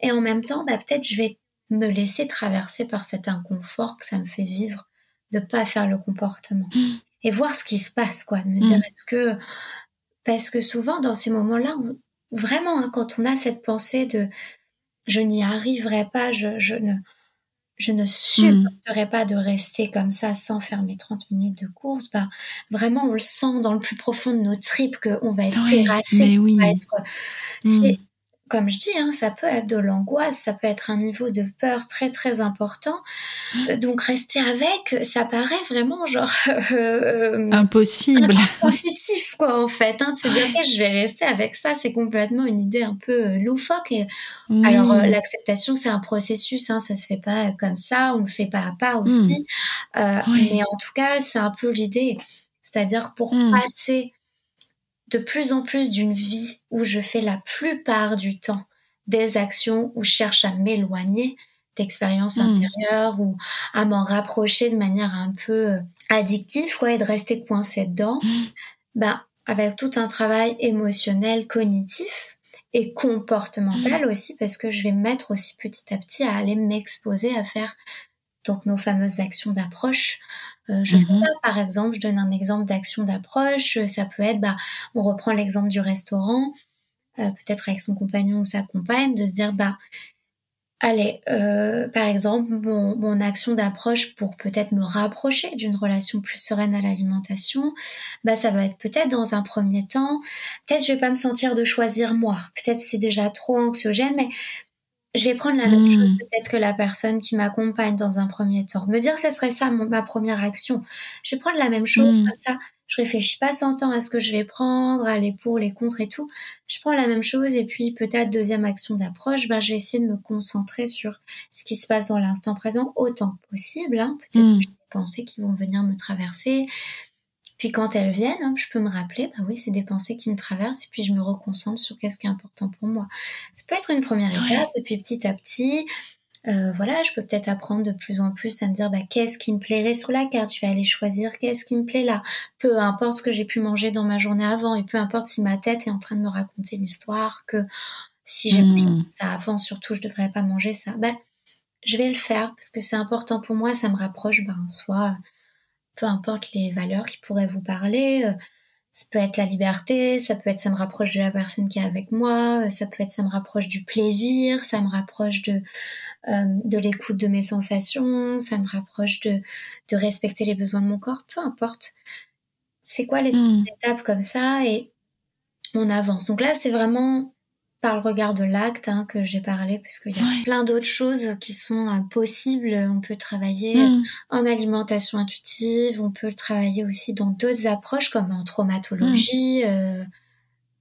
S2: Et en même temps, bah, peut-être je vais me laisser traverser par cet inconfort que ça me fait vivre de pas faire le comportement. Mmh et voir ce qui se passe, quoi. De me dire, mm. est-ce que. Parce que souvent, dans ces moments-là, vraiment, hein, quand on a cette pensée de je n'y arriverai pas, je, je ne. Je ne supporterai mm. pas de rester comme ça sans faire mes 30 minutes de course. Bah, vraiment, on le sent dans le plus profond de nos tripes qu'on va être terrassé. Oui. Va être, mm comme je dis, hein, ça peut être de l'angoisse, ça peut être un niveau de peur très très important. Euh, donc rester avec, ça paraît vraiment genre *laughs*
S1: euh, impossible, *laughs*
S2: intuitif quoi en fait. Hein, de se dire que je vais rester avec ça, c'est complètement une idée un peu euh, loufoque. Et, Alors l'acceptation c'est un processus, hein, ça se fait pas comme ça, on le fait pas à pas aussi. Mmh. Mais en tout cas c'est un peu l'idée, c'est-à-dire pour mmh. passer de plus en plus d'une vie où je fais la plupart du temps des actions où je cherche à m'éloigner d'expériences hmm. intérieures ou à m'en rapprocher de manière un peu euh, addictive quoi, et de rester coincé dedans, ben, avec tout un travail émotionnel, cognitif et comportemental hmm. aussi parce que je vais me mettre aussi petit à petit à aller m'exposer à faire donc nos fameuses actions d'approche euh, je sais mhm. pas, par exemple, je donne un exemple d'action d'approche. Ça peut être, bah, on reprend l'exemple du restaurant, euh, peut-être avec son compagnon ou sa compagne, de se dire, bah, allez, euh, par exemple, mon, mon action d'approche pour peut-être me rapprocher d'une relation plus sereine à l'alimentation, bah, ça va être peut-être dans un premier temps, peut-être je vais pas me sentir de choisir moi. Peut-être c'est déjà trop anxiogène, mais je vais prendre la même chose hmm. peut-être que la personne qui m'accompagne dans un premier temps. Me dire ce serait ça ma première action. Je vais prendre la même chose hmm. comme ça. Je réfléchis pas 100 ans à ce que je vais prendre, à les pour, les contre et tout. Je prends la même chose et puis peut-être deuxième action d'approche, ben je vais essayer de me concentrer sur ce qui se passe dans l'instant présent autant possible. Hein. Peut-être que j'ai des pensées qui vont venir me traverser, puis quand elles viennent, je peux me rappeler, bah oui, c'est des pensées qui me traversent, et puis je me reconcentre sur qu'est-ce qui est important pour moi. Ça peut être une première étape, et puis petit à petit, euh, voilà, je peux peut-être apprendre de plus en plus à me dire bah, qu'est-ce qui me plairait sur la carte? Je vais aller choisir qu'est-ce qui me plaît là. Peu importe ce que j'ai pu manger dans ma journée avant et peu importe si ma tête est en train de me raconter l'histoire que si j'ai mangé hmm. ça avant, surtout je devrais pas manger ça. Ben, je vais le faire parce que c'est important pour moi. Ça me rapproche, ben, soit peu importe les valeurs qui pourraient vous parler. Euh, ça peut être la liberté, ça peut être ça me rapproche de la personne qui est avec moi, euh, ça peut être ça me rapproche du plaisir, ça me rapproche de, euh, de l'écoute de mes sensations, ça me rapproche de, de respecter les besoins de mon corps, peu importe. C'est quoi les hmm. étapes comme ça et on avance. Donc là, c'est vraiment par le regard de l'acte hein, que j'ai parlé, parce qu'il y a plein d'autres choses qui sont euh, possibles. On peut travailler mm. en alimentation intuitive, on peut le travailler aussi dans d'autres approches comme en traumatologie, mm. euh,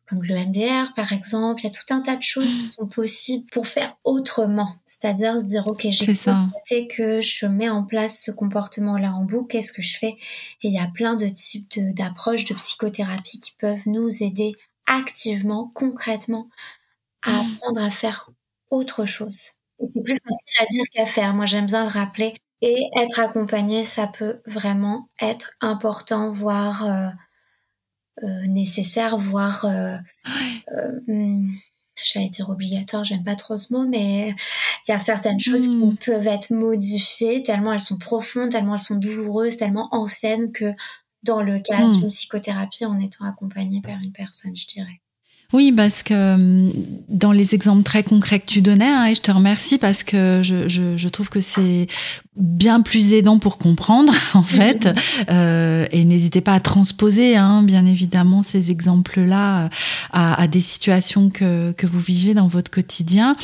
S2: comme le MDR par exemple. Il y a tout un tas de choses qui sont possibles pour faire autrement. C'est-à-dire se dire, OK, j'ai constaté que je mets en place ce comportement-là en boucle, qu'est-ce que je fais? Et il y a plein de types d'approches de, psychothérapie qui peuvent nous aider activement, concrètement, à mmh. apprendre à faire autre chose. Et c'est plus facile à dire qu'à faire. Moi, j'aime bien le rappeler. Et être accompagné, ça peut vraiment être important, voire euh, euh, nécessaire, voire, euh, hmm, j'allais dire obligatoire, j'aime pas trop ce mot, mais il y a certaines choses qui hmm. peuvent être modifiées tellement elles sont profondes, tellement elles sont douloureuses, tellement anciennes que dans le cas hmm. d'une psychothérapie, en étant accompagné par une personne, je dirais.
S1: Oui, parce que hum, dans les exemples très concrets que tu donnais, hein, et je te remercie parce que je trouve que c'est bien plus aidant pour comprendre *laughs* en fait. Euh, et n'hésitez pas à transposer hein, bien évidemment ces exemples là euh, à, à, des situations que, que vous vivez dans votre quotidien.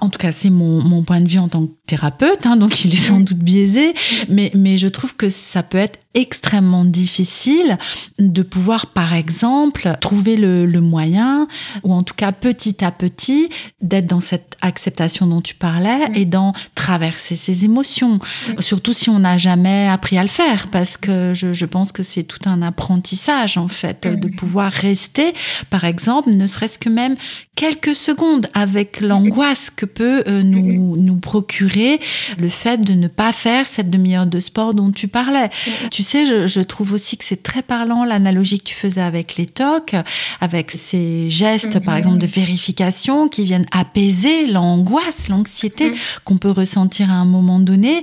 S1: En tout cas c'est mon, mon point de vue en tant que thérapeute hein, donc il est sans doute biaisé. Mais, mais je trouve que ça peut être extrêmement difficile de pouvoir par exemple trouver le, le moyen ou en tout cas petit à petit d'être dans cette acceptation dont tu parlais et dans traverser ses émotions Surtout si on n'a jamais appris à le faire, parce que je, je pense que c'est tout un apprentissage, en fait, de mm. pouvoir rester, par exemple, ne serait-ce que même quelques secondes avec l'angoisse que peut euh, nous, nous procurer le fait de ne pas faire cette demi-heure de sport dont tu parlais. Tu sais, je, je trouve aussi que c'est très parlant l'analogie que tu faisais avec les tocs, avec ces gestes, par exemple, de vérification qui viennent apaiser l'angoisse, l'anxiété qu'on peut ressentir à un moment donné.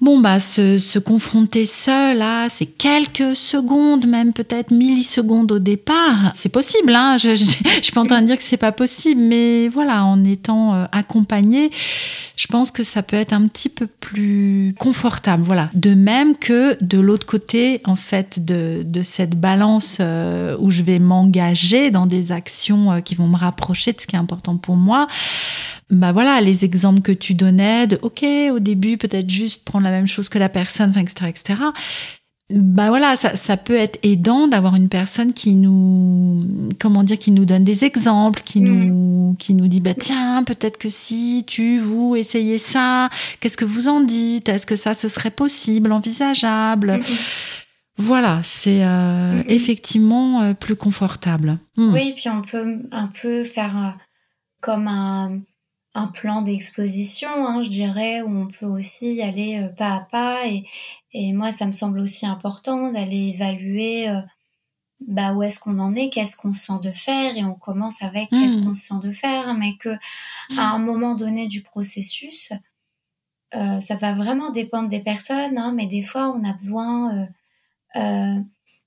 S1: Bon, bah, se, se confronter seul à ces quelques secondes, même peut-être millisecondes au départ, c'est possible. Hein je, je, suis pas en train de dire que c'est pas possible, mais voilà, en étant euh, accompagné, je pense que ça peut être un petit peu plus confortable. Voilà. De même que de l'autre côté, en fait, de, de cette balance euh, où je vais m'engager dans des actions euh, qui vont me rapprocher de ce qui est important pour moi bah voilà, les exemples que tu donnais OK, au début, peut-être juste prendre la même chose que la personne, etc., etc. Bah voilà, ça, ça peut être aidant d'avoir une personne qui nous, comment dire, qui nous donne des exemples, qui mm. nous, qui nous dit, bah tiens, peut-être que si tu, vous, essayez ça, qu'est-ce que vous en dites? Est-ce que ça, ce serait possible, envisageable? Voilà, c'est euh, effectivement euh, plus confortable.
S2: Mm. Oui, puis on peut un peu faire euh, comme un un plan d'exposition, hein, je dirais, où on peut aussi aller euh, pas à pas. Et, et, moi, ça me semble aussi important d'aller évaluer euh, bah, où est-ce qu'on en est, qu'est-ce qu'on sent de faire, et on commence avec qu'est-ce mmh. qu'on sent de faire, mais que à un moment donné du processus, euh, ça va vraiment dépendre des personnes, hein, mais des fois, on a besoin,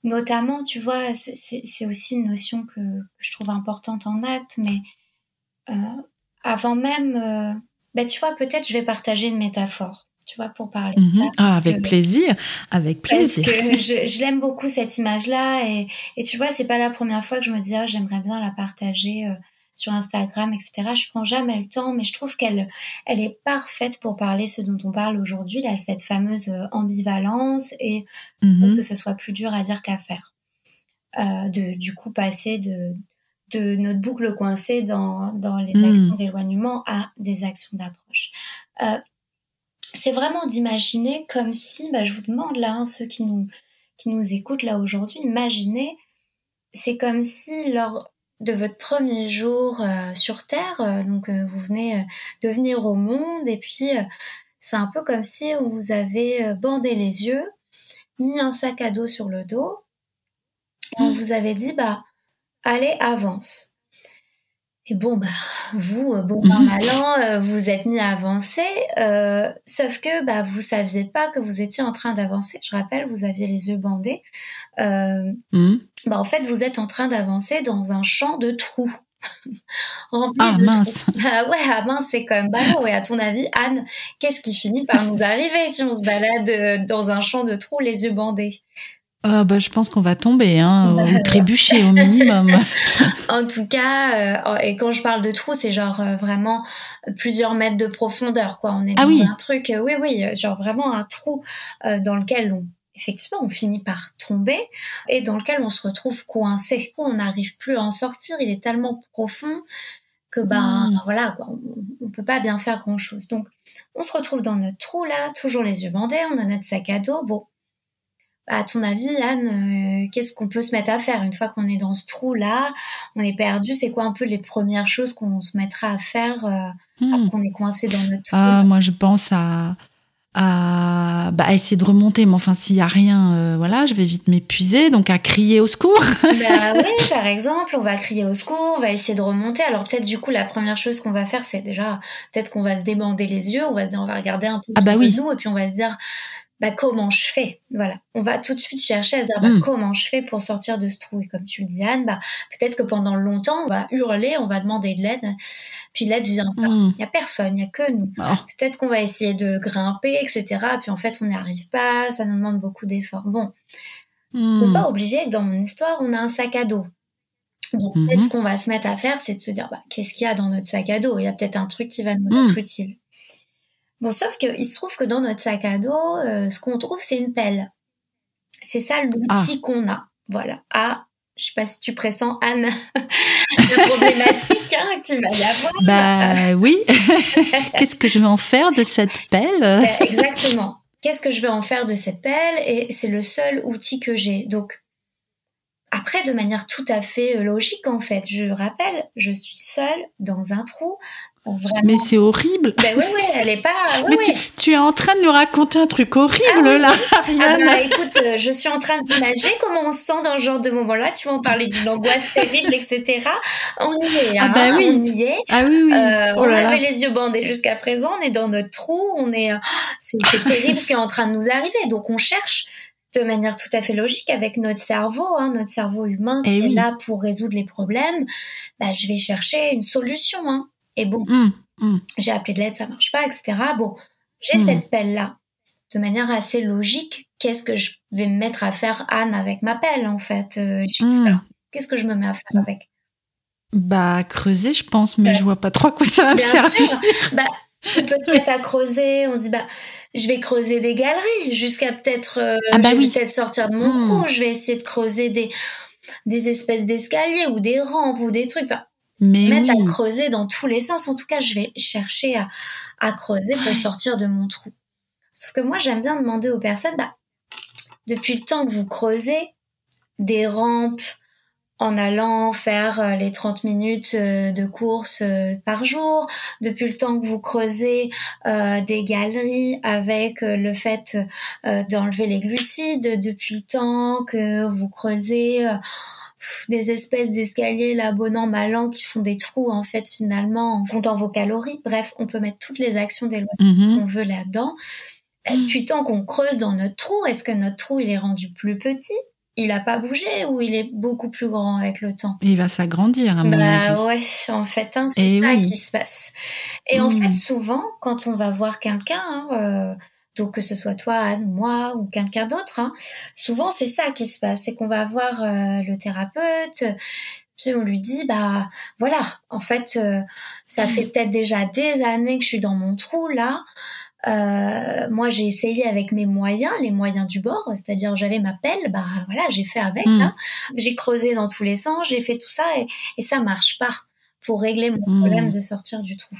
S2: notamment, tu vois, c'est aussi une notion que, que, je trouve importante en acte, mais avant même, euh, bah, tu vois, peut-être je vais partager une métaphore, tu vois, pour parler de mhm. ça.
S1: Ah, avec plaisir, avec plaisir.
S2: Parce que je, l'aime beaucoup cette image-là et, et, tu vois, c'est pas la première fois que je me dis, ah, j'aimerais bien la partager. Euh, sur Instagram, etc. Je prends jamais le temps, mais je trouve qu'elle, elle est parfaite pour parler ce dont on parle aujourd'hui, là, cette fameuse euh, ambivalence et mhm. que ce soit plus dur à dire qu'à faire. de, du coup, passer de, de notre boucle coincée dans, dans les hmm. actions d'éloignement à des actions d'approche. Euh, c'est vraiment d'imaginer comme si, bah, je vous demande là, hein, ceux qui nous, qui nous écoutent là aujourd'hui, imaginez, c'est comme si lors de votre premier jour euh, sur Terre, euh, donc vous venez de venir au monde et puis c'est un peu comme si vous avez bandé les yeux, mis un sac à dos sur le dos, et on hmm. vous avait dit, bah, allez, avance. Et bon, bah, vous, euh, bon normalement, *laughs* euh, vous êtes mis à avancer, euh, sauf que bah, vous saviez pas que vous étiez en train d'avancer. Je rappelle, vous aviez les yeux bandés. Mmh. bah, en fait, vous êtes en train d'avancer dans un champ de trous. *laughs*
S1: ah mince. *laughs*
S2: Ah ouais, ah mince, c'est quand même ballot. Et à ton avis, Anne, qu'est-ce qui finit par nous arriver si on se balade dans un champ de trous les yeux bandés?
S1: Ah, bah, je pense qu'on va tomber, hein, ou trébucher au minimum. *laughs*
S2: en tout cas, euh, et quand je parle de trou, c'est genre euh, vraiment plusieurs mètres de profondeur, quoi. On est ah dans un truc, euh, oui, oui, genre vraiment un trou dans lequel on effectivement, on finit par tomber et dans lequel on se retrouve coincé. On n'arrive plus à en sortir. Il est tellement profond que ben hmm. voilà quoi, on, ne peut pas bien faire grand chose. Donc on se retrouve dans notre trou là, toujours les yeux bandés, on a notre sac à dos. Bon, à ton avis, Anne, euh, qu'est-ce qu'on peut se mettre à faire une fois qu'on est dans ce trou-là? On est perdu. C'est quoi un peu les premières choses qu'on se mettra à faire euh, hmm. qu'on est coincé dans notre trou
S1: ah, Moi, je pense à, à, bah, essayer de remonter. Mais enfin, s'il n'y a rien, euh, voilà, je vais vite m'épuiser. Donc, à crier au secours.
S2: bah *laughs* oui, par exemple, on va crier au secours, on va essayer de remonter. Alors, peut-être, du coup, la première chose qu'on va faire, c'est déjà, peut-être qu'on va se débander les yeux. On va se dire, on va regarder un peu ah bah oui. nous et puis on va se dire bah, comment je fais? Voilà, on va tout de suite chercher à dire bah, hmm. comment je fais pour sortir de ce trou? Et comme tu le dis, Anne, bah, peut-être que pendant longtemps, on va hurler, on va demander de l'aide, puis l'aide vient pas. Hmm. Il y a personne, il y a que nous. Ah. Peut-être qu'on va essayer de grimper, etc. Puis en fait, on n'y arrive pas, ça nous demande beaucoup d'efforts. Bon, mm. faut pas oublier que dans mon histoire, on a un sac à dos. Donc peut-être mm-hmm. ce qu'on va se mettre à faire, c'est de se dire bah, qu'est-ce qu'il y a dans notre sac à dos? Il y a peut-être un truc qui va nous hmm. être utile. Bon, sauf qu'il se trouve que dans notre sac à dos, euh, ce qu'on trouve, c'est une pelle. C'est ça l'outil ah. qu'on a. Voilà. Ah, je sais pas si tu pressens, Anne, *laughs* la problématique hein, qu'il va y avoir.
S1: Bah oui. *laughs* Qu'est-ce que je vais en faire de cette pelle? *laughs*
S2: Bah, Exactement. Qu'est-ce que je vais en faire de cette pelle? Et c'est le seul outil que j'ai. Donc, après, de manière tout à fait euh, logique, en fait, je rappelle, je suis seule dans un trou
S1: mais c'est horrible.
S2: Ben oui, oui, elle est pas. *laughs*
S1: mais Tu, es en train de nous raconter un truc horrible ah là,
S2: ah bah, écoute, euh, je suis en train d'imaginer comment on se sent dans ce genre de moment-là. Tu vas en parler d'une angoisse terrible, etc. On y est. Ah bah oui. On y est.
S1: Ah oui, oui.
S2: Euh, oh on avait les yeux bandés jusqu'à présent. On est dans notre trou. On est. Oh, c'est terrible ce qui est en train de nous arriver. Donc on cherche de manière tout à fait logique avec notre cerveau, hein, notre cerveau humain eh qui est là pour résoudre les problèmes. Bah, je vais chercher une solution. Hein. Et bon, mmh, mmh. j'ai appelé de l'aide, ça marche pas, etc. Bon, j'ai mmh. cette pelle-là. De manière assez logique, qu'est-ce que je vais me mettre à faire, Anne, avec ma pelle, en fait euh, Qu'est-ce que je me mets à faire avec?
S1: Bah, creuser, je pense, mais je vois pas trop à quoi ça va me servir.
S2: Bah, on peut se *laughs* mettre à creuser, on se dit, bah, je vais creuser des galeries jusqu'à peut-être euh, ah bah peut-être sortir de mon trou, je vais essayer de creuser des, des espèces d'escaliers ou des rampes ou des trucs. Mais mettre à creuser dans tous les sens. En tout cas, je vais chercher à, à creuser pour sortir de mon trou. Sauf que moi, j'aime bien demander aux personnes, bah, depuis le temps que vous creusez, des rampes en allant faire euh, les 30 minutes euh, de course euh, par jour, depuis le temps que vous creusez des galeries avec le fait d'enlever les glucides, depuis le temps que vous creusez des espèces d'escaliers là bon an mal an qui font des trous en fait finalement en comptant vos calories. Bref, on peut mettre toutes les actions d'éloignement mhm. qu'on veut là-dedans. Puis tant qu'on creuse dans notre trou, est-ce que notre trou il est rendu plus petit? Il a pas bougé ou il est beaucoup plus grand avec le temps?
S1: Il va s'agrandir à mon
S2: bah, ouais, en fait, hein, c'est eh ça qui se passe. Et en fait, mhm. souvent, quand on va voir quelqu'un, hein, euh, donc que ce soit toi, Anne, moi ou quelqu'un d'autre, hein, souvent c'est ça qui se passe, c'est qu'on va voir euh, le thérapeute, puis on lui dit bah voilà, en fait euh, ça fait peut-être déjà des années que je suis dans mon trou là. Euh, moi j'ai essayé avec mes moyens, les moyens du bord, c'est-à-dire j'avais ma pelle, bah voilà j'ai fait avec, mm. j'ai creusé dans tous les sens, j'ai fait tout ça et, et ça marche pas pour régler mon mm. problème de sortir du trou.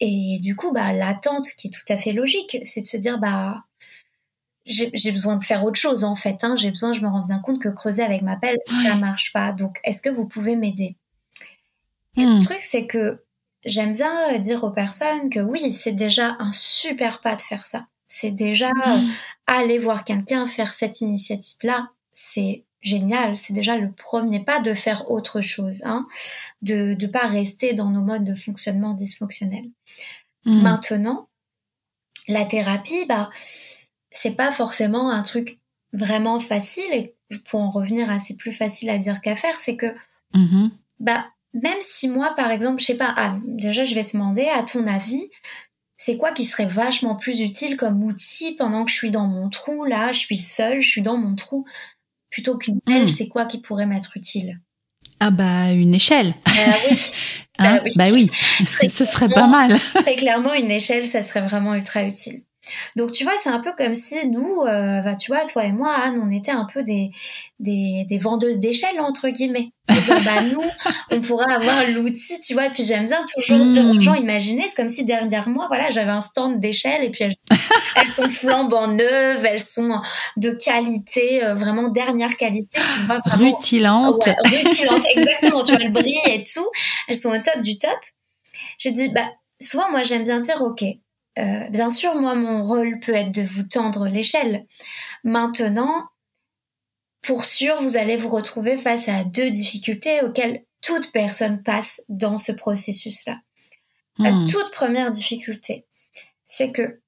S2: Et du coup, bah, l'attente qui est tout à fait logique, c'est de se dire, bah, j'ai besoin de faire autre chose en fait. Hein. J'ai besoin, je me rends bien compte que creuser avec ma pelle, ça marche pas. Donc, est-ce que vous pouvez m'aider? Et le hmm. truc, c'est que j'aime bien euh, dire aux personnes que oui, c'est déjà un super pas de faire ça. C'est déjà hmm. aller voir quelqu'un faire cette initiative-là. C'est génial. C'est déjà le premier pas de faire autre chose, hein, de ne pas rester dans nos modes de fonctionnement dysfonctionnels. Hmm. Maintenant, la thérapie, bah, c'est pas forcément un truc vraiment facile et pour en revenir à c'est plus facile à dire qu'à faire, c'est que mm-hmm. bah même si moi par exemple, je sais pas Anne, déjà je vais te demander à ton avis, c'est quoi qui serait vachement plus utile comme outil pendant que je suis dans mon trou là, je suis seule, je suis dans mon trou? Plutôt qu'une pelle, hmm. c'est quoi qui pourrait m'être utile?
S1: Ah bah une échelle.
S2: Ah oui. *laughs*
S1: Hein? bah oui, ce serait pas mal.
S2: très clairement, une échelle, ça serait vraiment ultra utile. Donc tu vois, c'est un peu comme si nous, euh, bah, tu vois, toi et moi, Anne, on était un peu des, des, des vendeuses d'échelles, entre guillemets. Dire, bah, nous, *laughs* on pourrait avoir l'outil, tu vois, et puis j'aime bien toujours dire aux hmm. gens, imaginez, c'est comme si derrière moi, voilà, j'avais un stand d'échelles, et puis elles, *laughs* elles sont flambant neuves, elles sont de qualité, euh, vraiment dernière qualité, tu vois.
S1: Vraiment, rutilantes.
S2: Ouais, rutilantes, exactement, tu vois, elles brillent et tout, elles sont au top du top. J'ai dit, bah, souvent, moi, j'aime bien dire, ok, euh, bien sûr, moi, mon rôle peut être de vous tendre l'échelle. Maintenant, pour sûr, vous allez vous retrouver face à deux difficultés auxquelles toute personne passe dans ce processus-là. La hmm. toute première difficulté, c'est que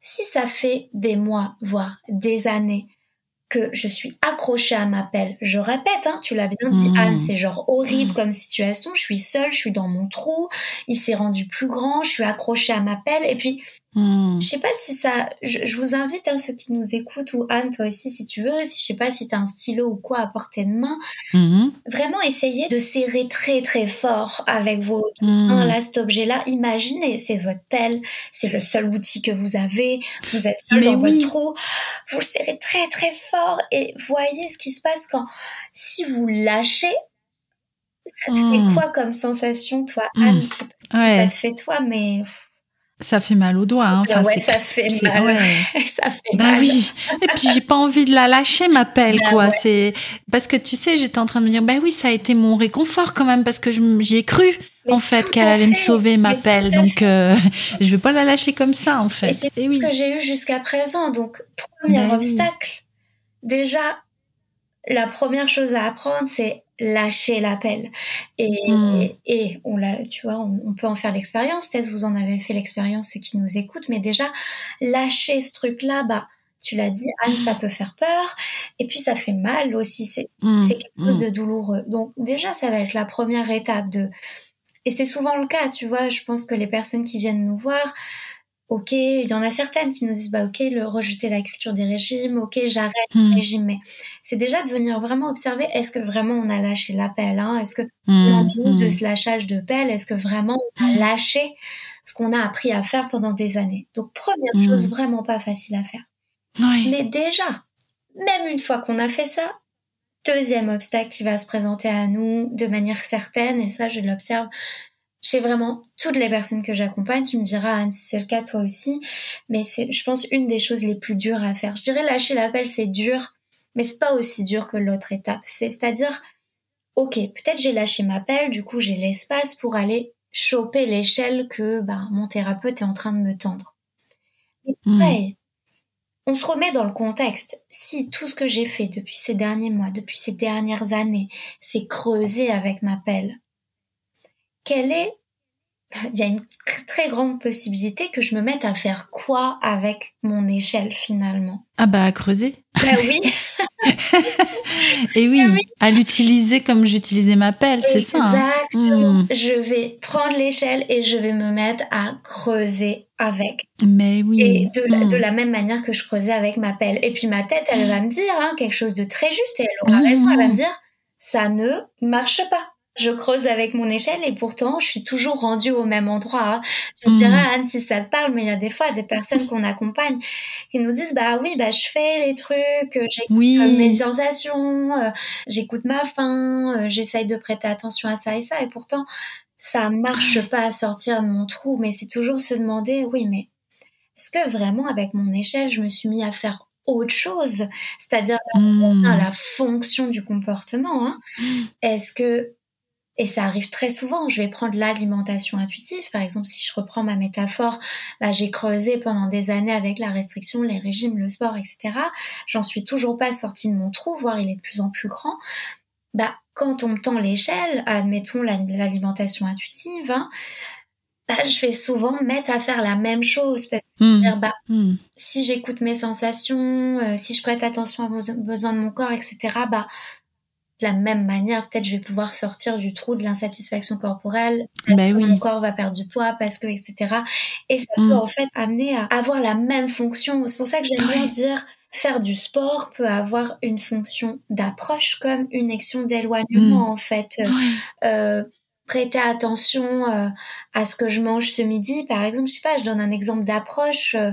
S2: si ça fait des mois, voire des années, que je suis accrochée à ma pelle. Je répète, hein, tu l'as bien dit, Anne, hmm. c'est genre horrible hmm. comme situation. Je suis seule, je suis dans mon trou, il s'est rendu plus grand, je suis accrochée à ma pelle. Et puis, Hmm. Je sais pas si ça. Je, vous invite, hein, ceux qui nous écoutent, ou Anne, toi aussi, si tu veux, si je sais pas si tu as un stylo ou quoi à portée de main, hmm. vraiment essayez de serrer très très fort avec vos hmm. mains là cet objet-là. Imaginez, c'est votre pelle, c'est le seul outil que vous avez, vous êtes seul dans votre trou, vous le serrez très très fort et voyez ce qui se passe quand, si vous lâchez, ça te fait quoi comme sensation, toi, Anne? Ça te fait toi, mais.
S1: Ça fait mal aux doigts. Hein.
S2: Enfin, ouais, ça fait mal. *laughs* ça fait
S1: bah oui. Et puis j'ai pas envie de la lâcher ma pelle bah quoi. C'est parce que tu sais, j'étais en train de me dire bah oui, ça a été mon réconfort quand même parce que j'y ai cru en fait qu'elle allait me sauver ma pelle. Donc euh, *laughs* je vais pas la lâcher comme ça en fait.
S2: Et c'est ce que j'ai eu jusqu'à présent. Donc premier bah obstacle. Déjà, la première chose à apprendre, c'est lâcher l'appel. Et, hmm. et, on l'a, tu vois, on, peut en faire l'expérience. Peut-être vous en avez fait l'expérience, ceux qui nous écoutent, mais déjà, lâcher ce truc-là, bah, tu l'as dit, Anne, ça peut faire peur. Et puis, ça fait mal aussi. C'est, c'est quelque chose hmm. de douloureux. Donc, déjà, ça va être la première étape de, et c'est souvent le cas, tu vois, je pense que les personnes qui viennent nous voir, ok, il y en a certaines qui nous disent bah ok, le rejeter la culture des régimes, ok, j'arrête le hmm. régime, mais c'est déjà de venir vraiment observer est-ce que vraiment on a lâché l'appel, hein, est-ce que mmh. on de ce lâchage de pelle, est-ce que vraiment on a hmm. lâché ce qu'on a appris à faire pendant des années? Donc première chose vraiment pas facile à faire. Mais déjà, même une fois qu'on a fait ça, deuxième obstacle qui va se présenter à nous de manière certaine, et ça je l'observe chez vraiment toutes les personnes que j'accompagne, tu me diras Anne si c'est le cas toi aussi, mais c'est je pense une des choses les plus dures à faire. Je dirais lâcher l'appel c'est dur, mais c'est pas aussi dur que l'autre étape. C'est-à-dire OK, peut-être j'ai lâché ma pelle, du coup j'ai l'espace pour aller choper l'échelle que bah, mon thérapeute est en train de me tendre. Mais hmm. pareil, on se remet dans le contexte. Si tout ce que j'ai fait depuis ces derniers mois, depuis ces dernières années, c'est creuser avec ma pelle, quelle est *laughs* il y a une très grande possibilité que je me mette à faire quoi avec mon échelle finalement?
S1: Ah bah à creuser.
S2: Bah oui. *laughs* *laughs*
S1: Et oui, bah oui, à l'utiliser comme j'utilisais ma pelle, c'est ça.
S2: Hein? Exactement. Hmm. Je vais prendre l'échelle et je vais me mettre à creuser avec.
S1: Mais oui.
S2: Et de, la, de hmm. la même manière que je creusais avec ma pelle. Et puis ma tête, elle va me dire hein, quelque chose de très juste et elle aura raison. Elle va me hmm. dire ça ne marche pas je creuse avec mon échelle et pourtant je suis toujours rendue au même endroit. Hein. Tu me diras hmm. Anne si ça te parle, mais il y a des fois des personnes qu'on accompagne qui nous disent bah oui bah je fais les trucs, euh, j'écoute euh, mes sensations, euh, j'écoute ma faim, j'essaye de prêter attention à ça et ça et pourtant ça marche pas à sortir de mon trou. Mais c'est toujours se demander oui mais est-ce que vraiment avec mon échelle je me suis mis à faire autre chose, c'est-à-dire hmm. la fonction du comportement. Hein. Est-ce que et ça arrive très souvent. Je vais prendre l'alimentation intuitive. Par exemple, si je reprends ma métaphore, bah, j'ai creusé pendant des années avec la restriction, les régimes, le sport, etc. J'en suis toujours pas sortie de mon trou, voire il est de plus en plus grand. Bah, quand on me tend l'échelle, admettons l'alimentation intuitive, hein, bah, je vais souvent mettre à faire la même chose parce que mmh. dire, bah, mmh. si j'écoute mes sensations, euh, si je prête attention à aux besoins de mon corps, etc., bah, la même manière, peut-être je vais pouvoir sortir du trou de l'insatisfaction corporelle, parce ben que mon corps va perdre du poids, parce que, etc. Et ça peut mm. en fait amener à avoir la même fonction. C'est pour ça que j'aime bien dire faire du sport peut avoir une fonction d'approche comme une action d'éloignement mm. en fait. Euh, prêter attention euh, à ce que je mange ce midi, par exemple, je sais pas, je donne un exemple d'approche. Euh,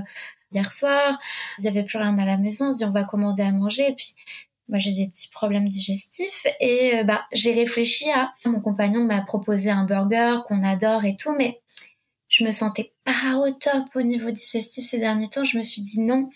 S2: hier soir, il n'y avait plus rien à la maison, on se dit on va commander à manger, et puis moi j'ai des petits problèmes digestifs et euh, bah j'ai réfléchi à mon compagnon m'a proposé un burger qu'on adore et tout mais je me sentais pas au top au niveau digestif ces derniers temps. Je me suis dit non.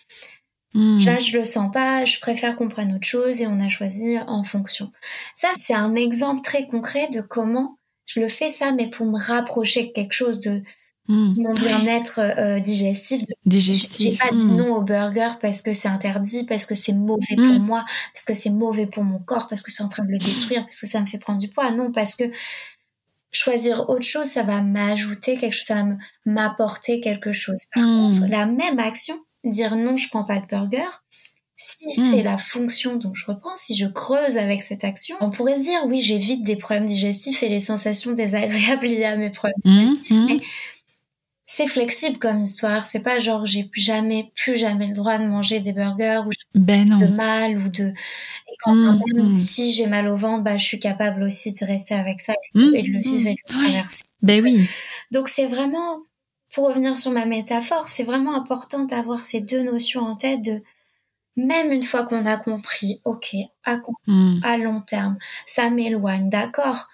S2: Hmm. là je le sens pas. Je préfère qu'on prenne autre chose et on a choisi en fonction. Ça c'est un exemple très concret de comment je le fais ça mais pour me rapprocher de quelque chose de Hmm. mon bien-être euh, digestif.
S1: Digestif.
S2: J'ai pas dit hmm. non au burger parce que c'est interdit, parce que c'est mauvais pour hmm. moi, parce que c'est mauvais pour mon corps, parce que c'est en train de le détruire, parce que ça me fait prendre du poids. Non, parce que choisir autre chose, ça va m'ajouter quelque chose, ça va m'apporter quelque chose. Par contre, la même action, dire non, je prends pas de burger, si c'est la fonction dont je reprends, si je creuse avec cette action, on pourrait se dire oui, j'évite des problèmes digestifs et les sensations désagréables *laughs* liées à mes problèmes digestifs c'est flexible comme histoire. C'est pas genre j'ai plus jamais, plus jamais le droit de manger des burgers ou
S1: ben
S2: de mal ou de. Et quand mmh, même, mmh. si j'ai mal au ventre, bah, je suis capable aussi de rester avec ça et, de le mmh, vivre et de le traverser.
S1: Ben oui.
S2: Donc c'est vraiment, pour revenir sur ma métaphore, c'est vraiment important d'avoir ces deux notions en tête de même une fois qu'on a compris, ok, à, à long terme, ça m'éloigne, d'accord,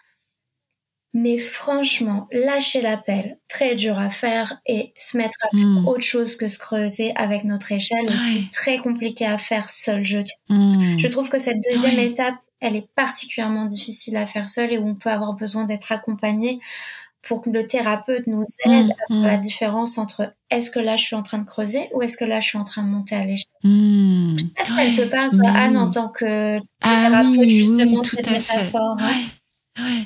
S2: mais franchement, lâcher l'appel, très dur à faire et se mettre à faire hmm. autre chose que se creuser avec notre échelle, aussi très compliqué à faire seul, je trouve. Hmm. Je trouve que cette deuxième étape, elle est particulièrement difficile à faire seule et où on peut avoir besoin d'être accompagné pour que le thérapeute nous hmm. aide à faire la différence entre est-ce que là je suis en train de creuser ou est-ce que là je suis en train de monter à l'échelle. Je sais pas si elle te parle, toi, Anne, en tant que ah thérapeute, justement, cette métaphore.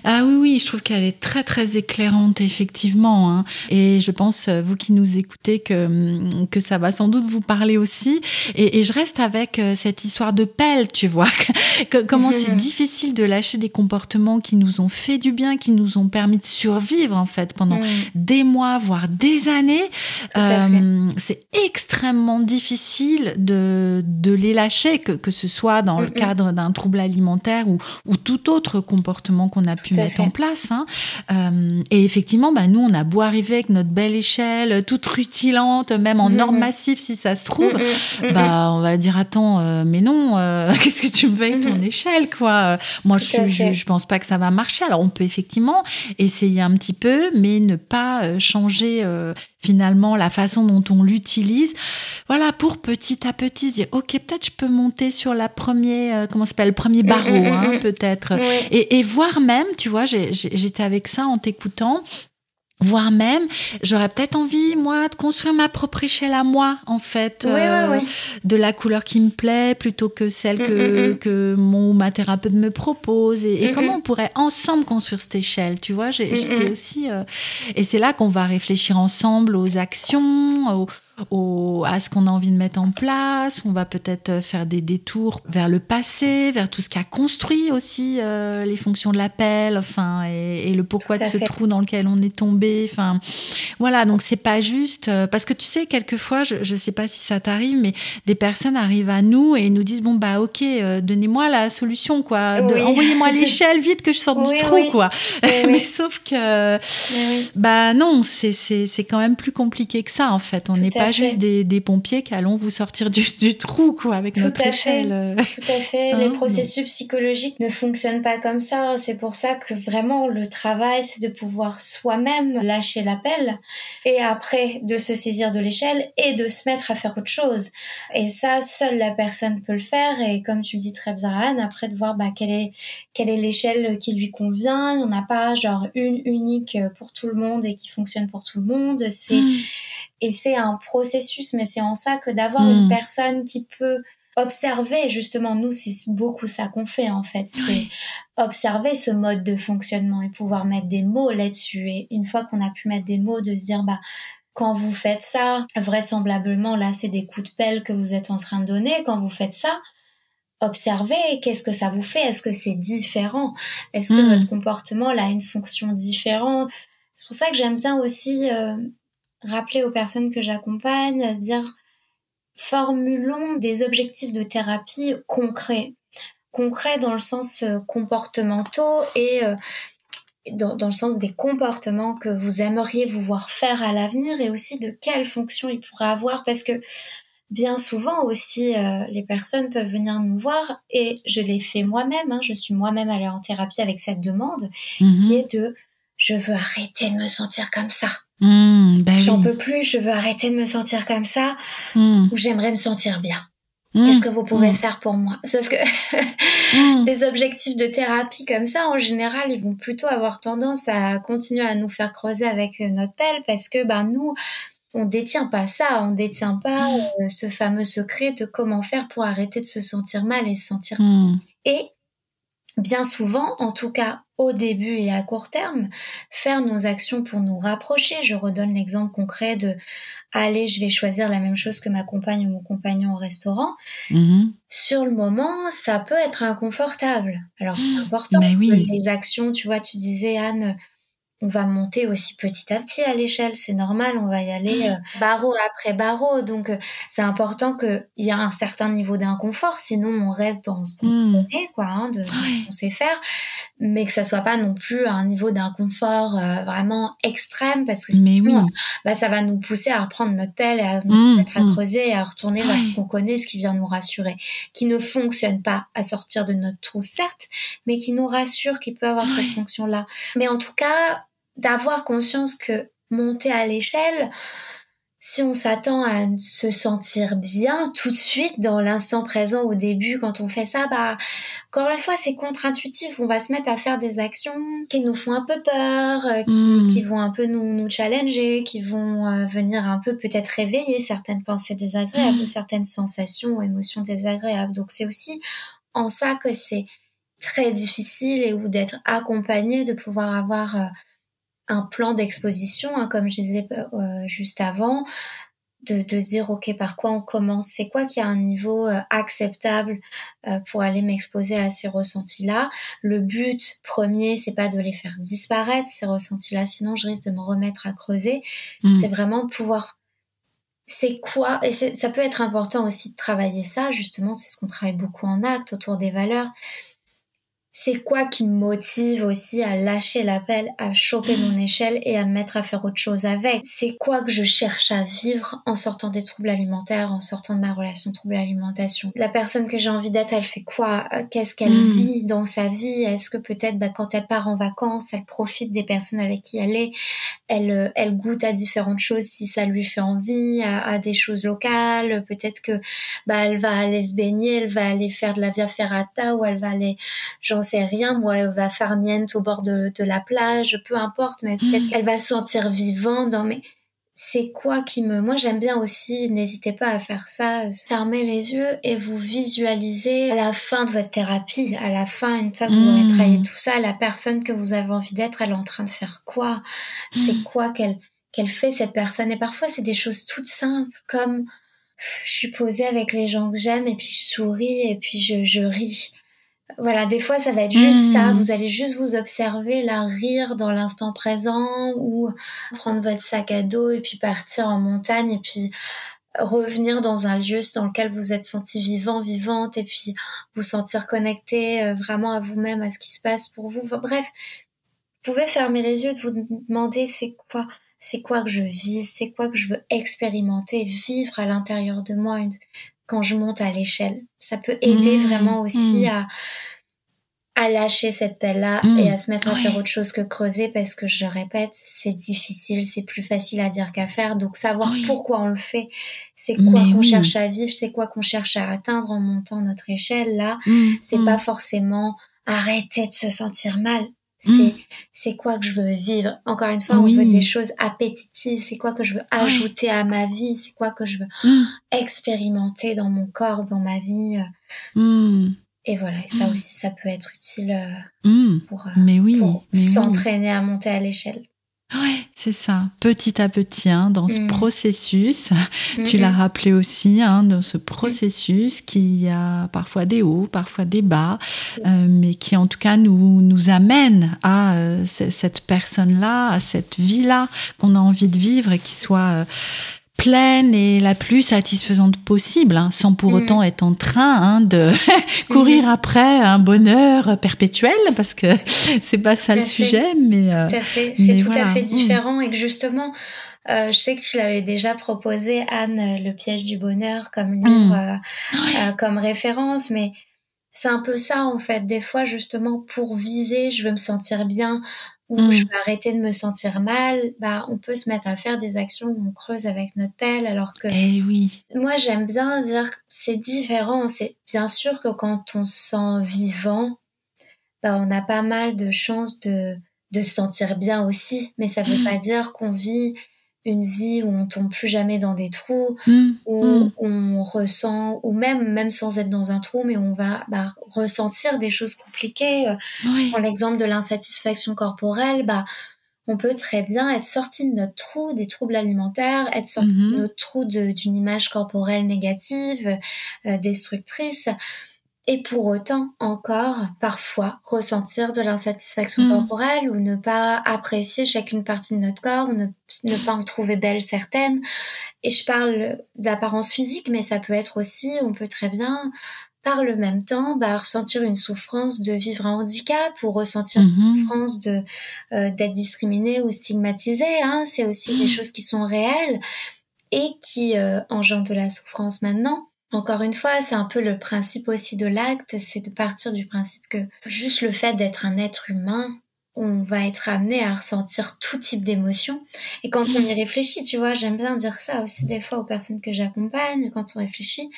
S1: Ah oui, oui, je trouve qu'elle est très, très éclairante, effectivement. Hein. Et je pense, euh, vous qui nous écoutez, que, hum, que ça va sans doute vous parler aussi. Et, je reste avec euh, cette histoire de pelle, tu vois. *laughs* Comment c'est *laughs* difficile de lâcher des comportements qui nous ont fait du bien, qui nous ont permis de survivre, en fait, pendant mm. des mois, voire des années. Euh, c'est extrêmement difficile de, de les lâcher, que, que ce soit dans le cadre d'un trouble alimentaire ou, ou tout autre comportement qu'on a pu mettre en place. Hein. Euh, et effectivement, bah, nous, on a beau arriver avec notre belle échelle, toute rutilante, même en norme massif si ça se trouve, bah, on va dire attends, euh, mais non, euh, *laughs* qu'est-ce que tu me veux avec ton échelle, quoi? Moi, je, je, je, pense pas que ça va marcher. Alors, on peut effectivement essayer un petit peu, mais ne pas changer finalement la façon dont on l'utilise. Voilà, pour petit à petit dire, ok, peut-être je peux monter sur la première, comment s'appelle, le premier barreau, hein, peut-être, et, et voir même, tu vois, j'étais avec ça en t'écoutant, voire même, j'aurais peut-être envie, moi, de construire ma propre échelle à moi, en fait,
S2: euh,
S1: de la couleur qui me plaît, plutôt que celle mm, que, mm, mm. que mon ma thérapeute me propose. Et, comment on pourrait ensemble construire cette échelle, tu vois? J'étais aussi... Euh, et c'est là qu'on va réfléchir ensemble aux actions, aux à ce qu'on a envie de mettre en place. On va peut-être euh, faire des détours vers le passé, vers tout ce qui a construit aussi euh, les fonctions de l'appel, enfin, et, le pourquoi de ce trou dans lequel on est tombé. Enfin, voilà. Donc c'est pas juste euh, parce que tu sais, quelquefois, je, je sais pas si ça t'arrive, mais des personnes arrivent à nous et nous disent bon bah ok, donnez-moi la solution quoi, envoyez-moi *laughs* l'échelle vite que je sorte du trou quoi. *laughs* mais sauf que bah non, c'est c'est quand même plus compliqué que ça en fait. On n'est pas juste des, pompiers qui allons vous sortir du, trou, quoi, avec
S2: Tout
S1: notre
S2: à
S1: échelle.
S2: Fait. Tout à fait. Les hein, processus psychologiques ne fonctionnent pas comme ça. C'est pour ça que vraiment le travail, c'est de pouvoir soi-même lâcher l'appel et après de se saisir de l'échelle et de se mettre à faire autre chose. Et ça, seule la personne peut le faire. Et comme tu le dis très bien, Anne, après de voir bah, quelle est quelle est l'échelle qui lui convient. Il n'y en a pas genre une unique pour tout le monde et qui fonctionne pour tout le monde. C'est hmm. Et c'est un processus, mais c'est en ça que d'avoir une hmm. personne qui peut observer, justement, nous, c'est beaucoup ça qu'on fait, en fait. C'est observer ce mode de fonctionnement et pouvoir mettre des mots là-dessus. Et une fois qu'on a pu mettre des mots, de se dire, bah, quand vous faites ça, vraisemblablement, là, c'est des coups de pelle que vous êtes en train de donner. Quand vous faites ça, observez qu'est-ce que ça vous fait. Est-ce que c'est différent? Est-ce que hmm. votre comportement a une fonction différente? C'est pour ça que j'aime bien aussi euh, rappeler aux personnes que j'accompagne, à se dire formulons des objectifs de thérapie concrets. Concrets dans le sens euh, comportementaux et, euh, dans, dans, le sens des comportements que vous aimeriez vous voir faire à l'avenir et aussi de quelle fonction il pourrait avoir parce que bien souvent aussi euh, les personnes peuvent venir nous voir et je l'ai fait moi-même, hein, je suis moi-même allée en thérapie avec cette demande qui mhm. est de je veux arrêter de me sentir comme ça.
S1: Mmh, ben
S2: J'en peux plus, je veux arrêter de me sentir comme ça mmh. ou j'aimerais me sentir bien. Mmh. Qu'est-ce que vous pouvez faire pour moi? Sauf que *laughs* des objectifs de thérapie comme ça, en général, ils vont plutôt avoir tendance à continuer à nous faire creuser avec notre pelle parce que ben nous, on détient pas ça, on détient pas euh, ce fameux secret de comment faire pour arrêter de se sentir mal et se sentir. Et bien souvent, en tout cas au début et à court terme, faire nos actions pour nous rapprocher. Je redonne l'exemple concret de allez, je vais choisir la même chose que ma compagne ou mon compagnon au restaurant. Mm-hmm. Sur le moment, ça peut être inconfortable. Alors c'est important.
S1: oui.
S2: Les actions, tu vois, tu disais Anne, on va monter aussi petit à petit à l'échelle, c'est normal, on va y aller euh, barreau après barreau. Donc euh, c'est important qu'il y ait un certain niveau d'inconfort, sinon on reste dans ce qu'on hmm. connaît, quoi, hein, de, ce qu'on sait faire, mais que ça soit pas non plus un niveau d'inconfort euh, vraiment extrême, parce que sinon, bah, ça va nous pousser à reprendre notre pelle, à nous mettre à hmm. creuser, et à retourner vers ce qu'on connaît, ce qui vient nous rassurer, qui ne fonctionne pas à sortir de notre trou, certes, mais qui nous rassure, qui peut avoir cette fonction-là. Mais en tout cas, d'avoir conscience que monter à l'échelle, si on s'attend à se sentir bien tout de suite dans l'instant présent au début quand on fait ça, bah encore une fois c'est contre-intuitif. On va se mettre à faire des actions qui nous font un peu peur, euh, hmm. qui, vont un peu nous, nous challenger, qui vont euh, venir un peu peut-être réveiller certaines pensées désagréables ou hmm. certaines sensations ou émotions désagréables. Donc c'est aussi en ça que c'est très difficile et ou d'être accompagné, de pouvoir avoir euh, un plan d'exposition, hein, comme je disais euh, juste avant, de, se dire ok par quoi on commence, c'est quoi qui a un niveau euh, acceptable euh, pour aller m'exposer à ces ressentis-là? Le but premier, c'est pas de les faire disparaître ces ressentis-là, sinon je risque de me remettre à creuser. Mmh. C'est vraiment de pouvoir c'est quoi? Et ça peut être important aussi de travailler ça justement c'est ce qu'on travaille beaucoup en acte autour des valeurs c'est quoi qui me motive aussi à lâcher l'appel, à choper mon *gasps* échelle et à me mettre à faire autre chose avec? C'est quoi que je cherche à vivre en sortant des troubles alimentaires, en sortant de ma relation trouble-alimentation La personne que j'ai envie d'être, elle fait quoi? Euh, Qu'est-ce qu'elle hmm. vit dans sa vie? Est-ce que peut-être bah, quand elle part en vacances, elle profite des personnes avec qui elle est? Elle, euh, elle goûte à différentes choses si ça lui fait envie, à, des choses locales? Peut-être que bah, elle va aller se baigner, elle va aller faire de la via ferrata ou elle va aller j'en sais rien, moi, elle va faire niente au bord de, la plage, peu importe, mais peut-être mm. qu'elle va se sentir vivant dans mes... C'est quoi qui me... Moi, j'aime bien aussi, n'hésitez pas à faire ça, fermez les yeux et vous visualisez à la fin de votre thérapie, à la fin, une fois que vous aurez mm. travaillé tout ça, la personne que vous avez envie d'être, elle est en train de faire quoi? C'est mm. quoi qu'elle qu'elle fait cette personne? Et parfois, c'est des choses toutes simples, comme je suis posée avec les gens que j'aime et puis je souris et puis je, je ris. Voilà, des fois, ça va être juste ça. Hmm. Vous allez juste vous observer, la rire dans l'instant présent ou prendre votre sac à dos et puis partir en montagne et puis revenir dans un lieu dans lequel vous êtes senti vivant, vivante et puis vous sentir connecté euh, vraiment à vous-même, à ce qui se passe pour vous. bref, vous pouvez fermer les yeux, de vous demander c'est quoi, c'est quoi que je vis, c'est quoi que je veux expérimenter, vivre à l'intérieur de moi, quand je monte à l'échelle. Ça peut aider mmh. vraiment aussi mmh. à, à lâcher cette pelle-là mmh. et à se mettre à faire autre chose que creuser parce que je le répète, c'est difficile, c'est plus facile à dire qu'à faire. Donc savoir pourquoi on le fait, c'est quoi qu'on cherche à vivre, c'est quoi qu'on cherche à atteindre en montant notre échelle. Là, c'est pas forcément arrêter de se sentir mal. C'est mm. c'est quoi que je veux vivre? Encore une fois, on veut des choses appétitives. C'est quoi que je veux ajouter à ma vie? C'est quoi que je veux mm. expérimenter dans mon corps, dans ma vie? Euh. Mm. Et voilà, et ça aussi, ça peut être utile euh, pour, euh,
S1: mais oui, pour
S2: s'entraîner à monter à l'échelle.
S1: Oui, c'est ça. Petit à petit, hein, dans ce mm. processus, tu l'as rappelé aussi, hein, dans ce processus qui a parfois des hauts, parfois des bas, euh, mais qui en tout cas nous, nous amène à euh, cette personne-là, à cette vie-là qu'on a envie de vivre et qui soit euh, pleine et la plus satisfaisante possible, hein, sans pour
S2: Mhm.
S1: autant être en train hein, de *laughs* courir après un bonheur perpétuel, parce que *laughs* c'est pas ça le
S2: fait.
S1: sujet, mais euh,
S2: Tout à fait, c'est tout
S1: voilà.
S2: à fait
S1: Mm.
S2: différent et que justement, euh, je sais que je l'avais déjà proposé, Anne, Le piège du bonheur comme livre,
S1: Mm.
S2: euh, euh, comme référence, mais c'est un peu ça en fait. Des fois, justement, pour viser, je veux me sentir bien ou
S1: Mm.
S2: je veux arrêter de me sentir mal, bah, on peut se mettre à faire des actions où on creuse avec notre pelle alors que
S1: eh oui,
S2: moi, j'aime bien dire que c'est différent. C'est bien sûr que quand on se sent vivant, bah, on a pas mal de chances de, de se sentir bien aussi. Mais ça veut pas dire qu'on vit une vie où on tombe plus jamais dans des trous,
S1: Mm,
S2: où
S1: mm.
S2: on ressent, ou même, même sans être dans un trou, mais on va bah, ressentir des choses compliquées. Euh,
S1: Oui.
S2: L'exemple de l'insatisfaction corporelle, bah, on peut très bien être sorti de notre trou des troubles alimentaires, être sorti
S1: Mhm.
S2: de notre trou d'une image corporelle négative, euh, destructrice, et pour autant encore parfois ressentir de l'insatisfaction
S1: Mm.
S2: corporelle ou ne pas apprécier chacune partie de notre corps ou ne, ne pas en trouver belle certaines. Et je parle d'apparence physique, mais ça peut être aussi, on peut très bien par le même temps bah, ressentir une souffrance de vivre un handicap ou ressentir une
S1: Mhm.
S2: souffrance de euh, d'être discriminé ou stigmatisé. Hein. C'est aussi des
S1: Mm.
S2: choses qui sont réelles et qui euh, engendrent de la souffrance maintenant. Encore une fois, c'est un peu le principe aussi de l'acte, c'est de partir du principe que juste le fait d'être un être humain, on va être amené à ressentir tout type d'émotions. Et quand on y réfléchit, tu vois, j'aime bien dire ça aussi des fois aux personnes que j'accompagne, quand on réfléchit,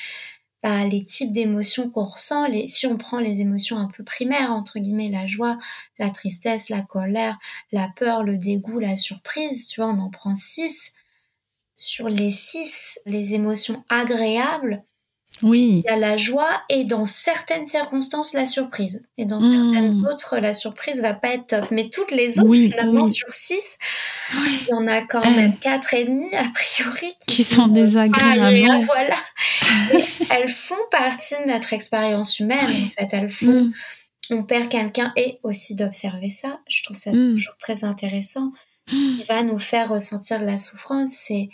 S2: bah, les types d'émotions qu'on ressent, les, si on prend les émotions un peu primaires, entre guillemets, la joie, la tristesse, la colère, la peur, le dégoût, la surprise, tu vois, on en prend six. Sur les six, les émotions agréables,
S1: Oui.
S2: il y a la joie et dans certaines circonstances la surprise. Et dans
S1: Mmh.
S2: certaines autres, la surprise va pas être top. Mais toutes les autres,
S1: Oui,
S2: finalement,
S1: oui.
S2: sur six,
S1: Oui.
S2: il y en a quand
S1: Eh.
S2: même quatre et demi, a priori, qui,
S1: Qui sont
S2: pas
S1: désagréables.
S2: agréables, voilà. *laughs* Elles font partie de notre expérience humaine, en fait. Elles font,
S1: Mm.
S2: on perd quelqu'un et aussi d'observer ça. Je trouve ça
S1: Mm.
S2: toujours très intéressant. Ce qui va nous faire ressentir de la souffrance, c'est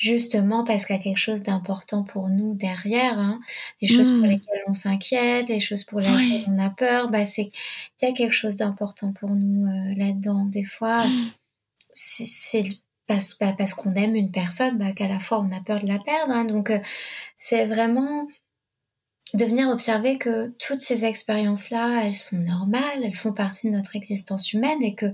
S2: justement parce qu'il y a quelque chose d'important pour nous derrière, hein. les choses pour
S1: Mm.
S2: lesquelles on s'inquiète, les choses pour lesquelles
S1: Oui.
S2: on a peur, bah c'est il y a quelque chose d'important pour nous euh, là-dedans. Des fois, c'est c'est parce, bah, parce qu'on aime une personne, bah, qu'à la fois on a peur de la perdre. hein. Donc euh, c'est vraiment de venir observer que toutes ces expériences-là, elles sont normales, elles font partie de notre existence humaine et que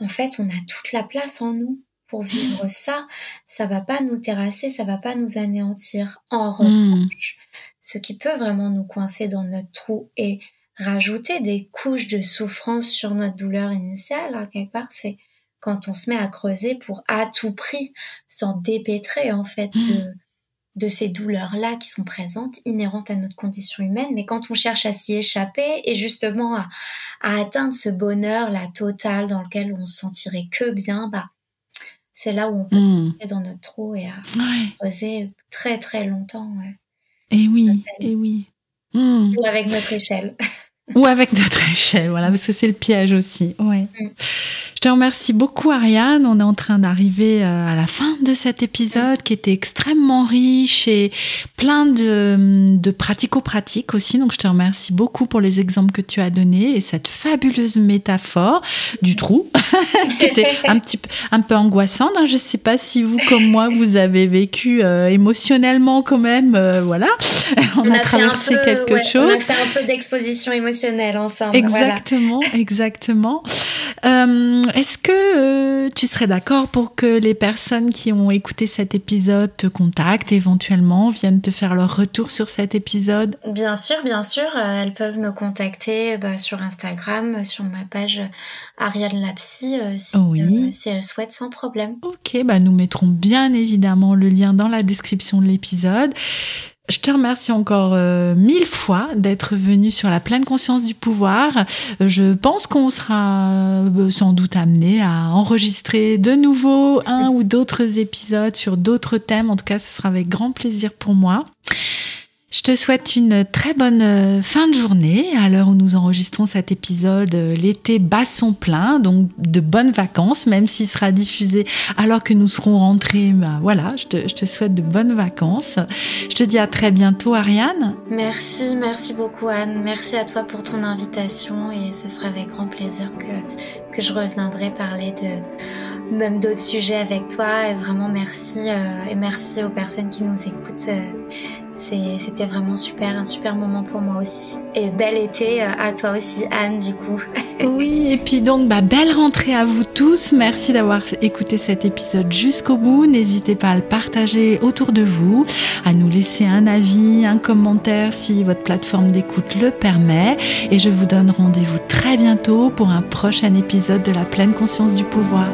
S2: en fait, on a toute la place en nous pour vivre ça. Ça va pas nous terrasser, ça va pas nous anéantir. En
S1: Mm.
S2: revanche, ce qui peut vraiment nous coincer dans notre trou et rajouter des couches de souffrance sur notre douleur initiale, hein, quelque part, c'est quand on se met à creuser pour à tout prix s'en dépêtrer en fait de, de ces douleurs-là qui sont présentes, inhérentes à notre condition humaine, mais quand on cherche à s'y échapper et justement à, à atteindre ce bonheur-là total dans lequel on se sentirait que bien, bah, c'est là où on peut
S1: Mm.
S2: rester dans notre trou et à
S1: Ouais.
S2: creuser très très longtemps, ouais.
S1: Et oui,
S2: Notre
S1: et oui. Mm.
S2: ou avec notre échelle.
S1: Ou avec notre *laughs* échelle, voilà, parce que c'est le piège aussi. Ouais.
S2: Mm.
S1: Te remercie beaucoup, Ariane. On est en train d'arriver euh, à la fin de cet épisode qui était extrêmement riche et plein de, de pratico-pratiques aussi. Donc, je te remercie beaucoup pour les exemples que tu as donnés et cette fabuleuse métaphore du trou *laughs* qui était un petit peu, un peu angoissante. hein. Je ne sais pas si vous, comme moi, vous avez vécu euh, émotionnellement quand même. euh, voilà, *laughs* on, a,
S2: fait un
S1: traversé
S2: peu-
S1: quelque
S2: ouais,
S1: chose.
S2: On a fait un peu d'exposition émotionnelle ensemble. voilà.
S1: Exactement, exactement. Euh, Est-ce que euh, tu serais d'accord pour que les personnes qui ont écouté cet épisode te contactent éventuellement, viennent te faire leur retour sur cet épisode?
S2: Bien sûr, bien sûr, euh, elles peuvent me contacter bah, sur Instagram, euh, sur ma page Ariane Lapsy, euh, si,
S1: Oui.
S2: euh, si elles souhaitent, sans problème.
S1: Ok, bah nous mettrons bien évidemment le lien dans la description de l'épisode. Je te remercie encore euh, mille fois d'être venu sur la pleine conscience du pouvoir. Je pense qu'on sera euh, sans doute amené à enregistrer de nouveau un *laughs* ou d'autres épisodes sur d'autres thèmes. En tout cas, ce sera avec grand plaisir pour moi. Je te souhaite une très bonne euh, fin de journée. À l'heure où nous enregistrons cet épisode, euh, l'été bat son plein, donc de bonnes vacances, même s'il sera diffusé alors que nous serons rentrés. Bah, voilà, je te, je te, souhaite de bonnes vacances. Je te dis à très bientôt, Ariane.
S2: Merci, merci beaucoup, Anne. Merci à toi pour ton invitation et ce sera avec grand plaisir que, que je reviendrai parler de même d'autres sujets avec toi. Et vraiment, merci euh, et merci aux personnes qui nous écoutent. C'était vraiment super, un super moment pour moi aussi. Et bel été euh, à toi aussi, Anne, du coup. *laughs*
S1: oui, et puis donc, bah, belle rentrée à vous tous. Merci d'avoir écouté cet épisode jusqu'au bout. N'hésitez pas à le partager autour de vous, à nous laisser un avis, un commentaire si votre plateforme d'écoute le permet. Et je vous donne rendez-vous très bientôt pour un prochain épisode de la pleine conscience du pouvoir.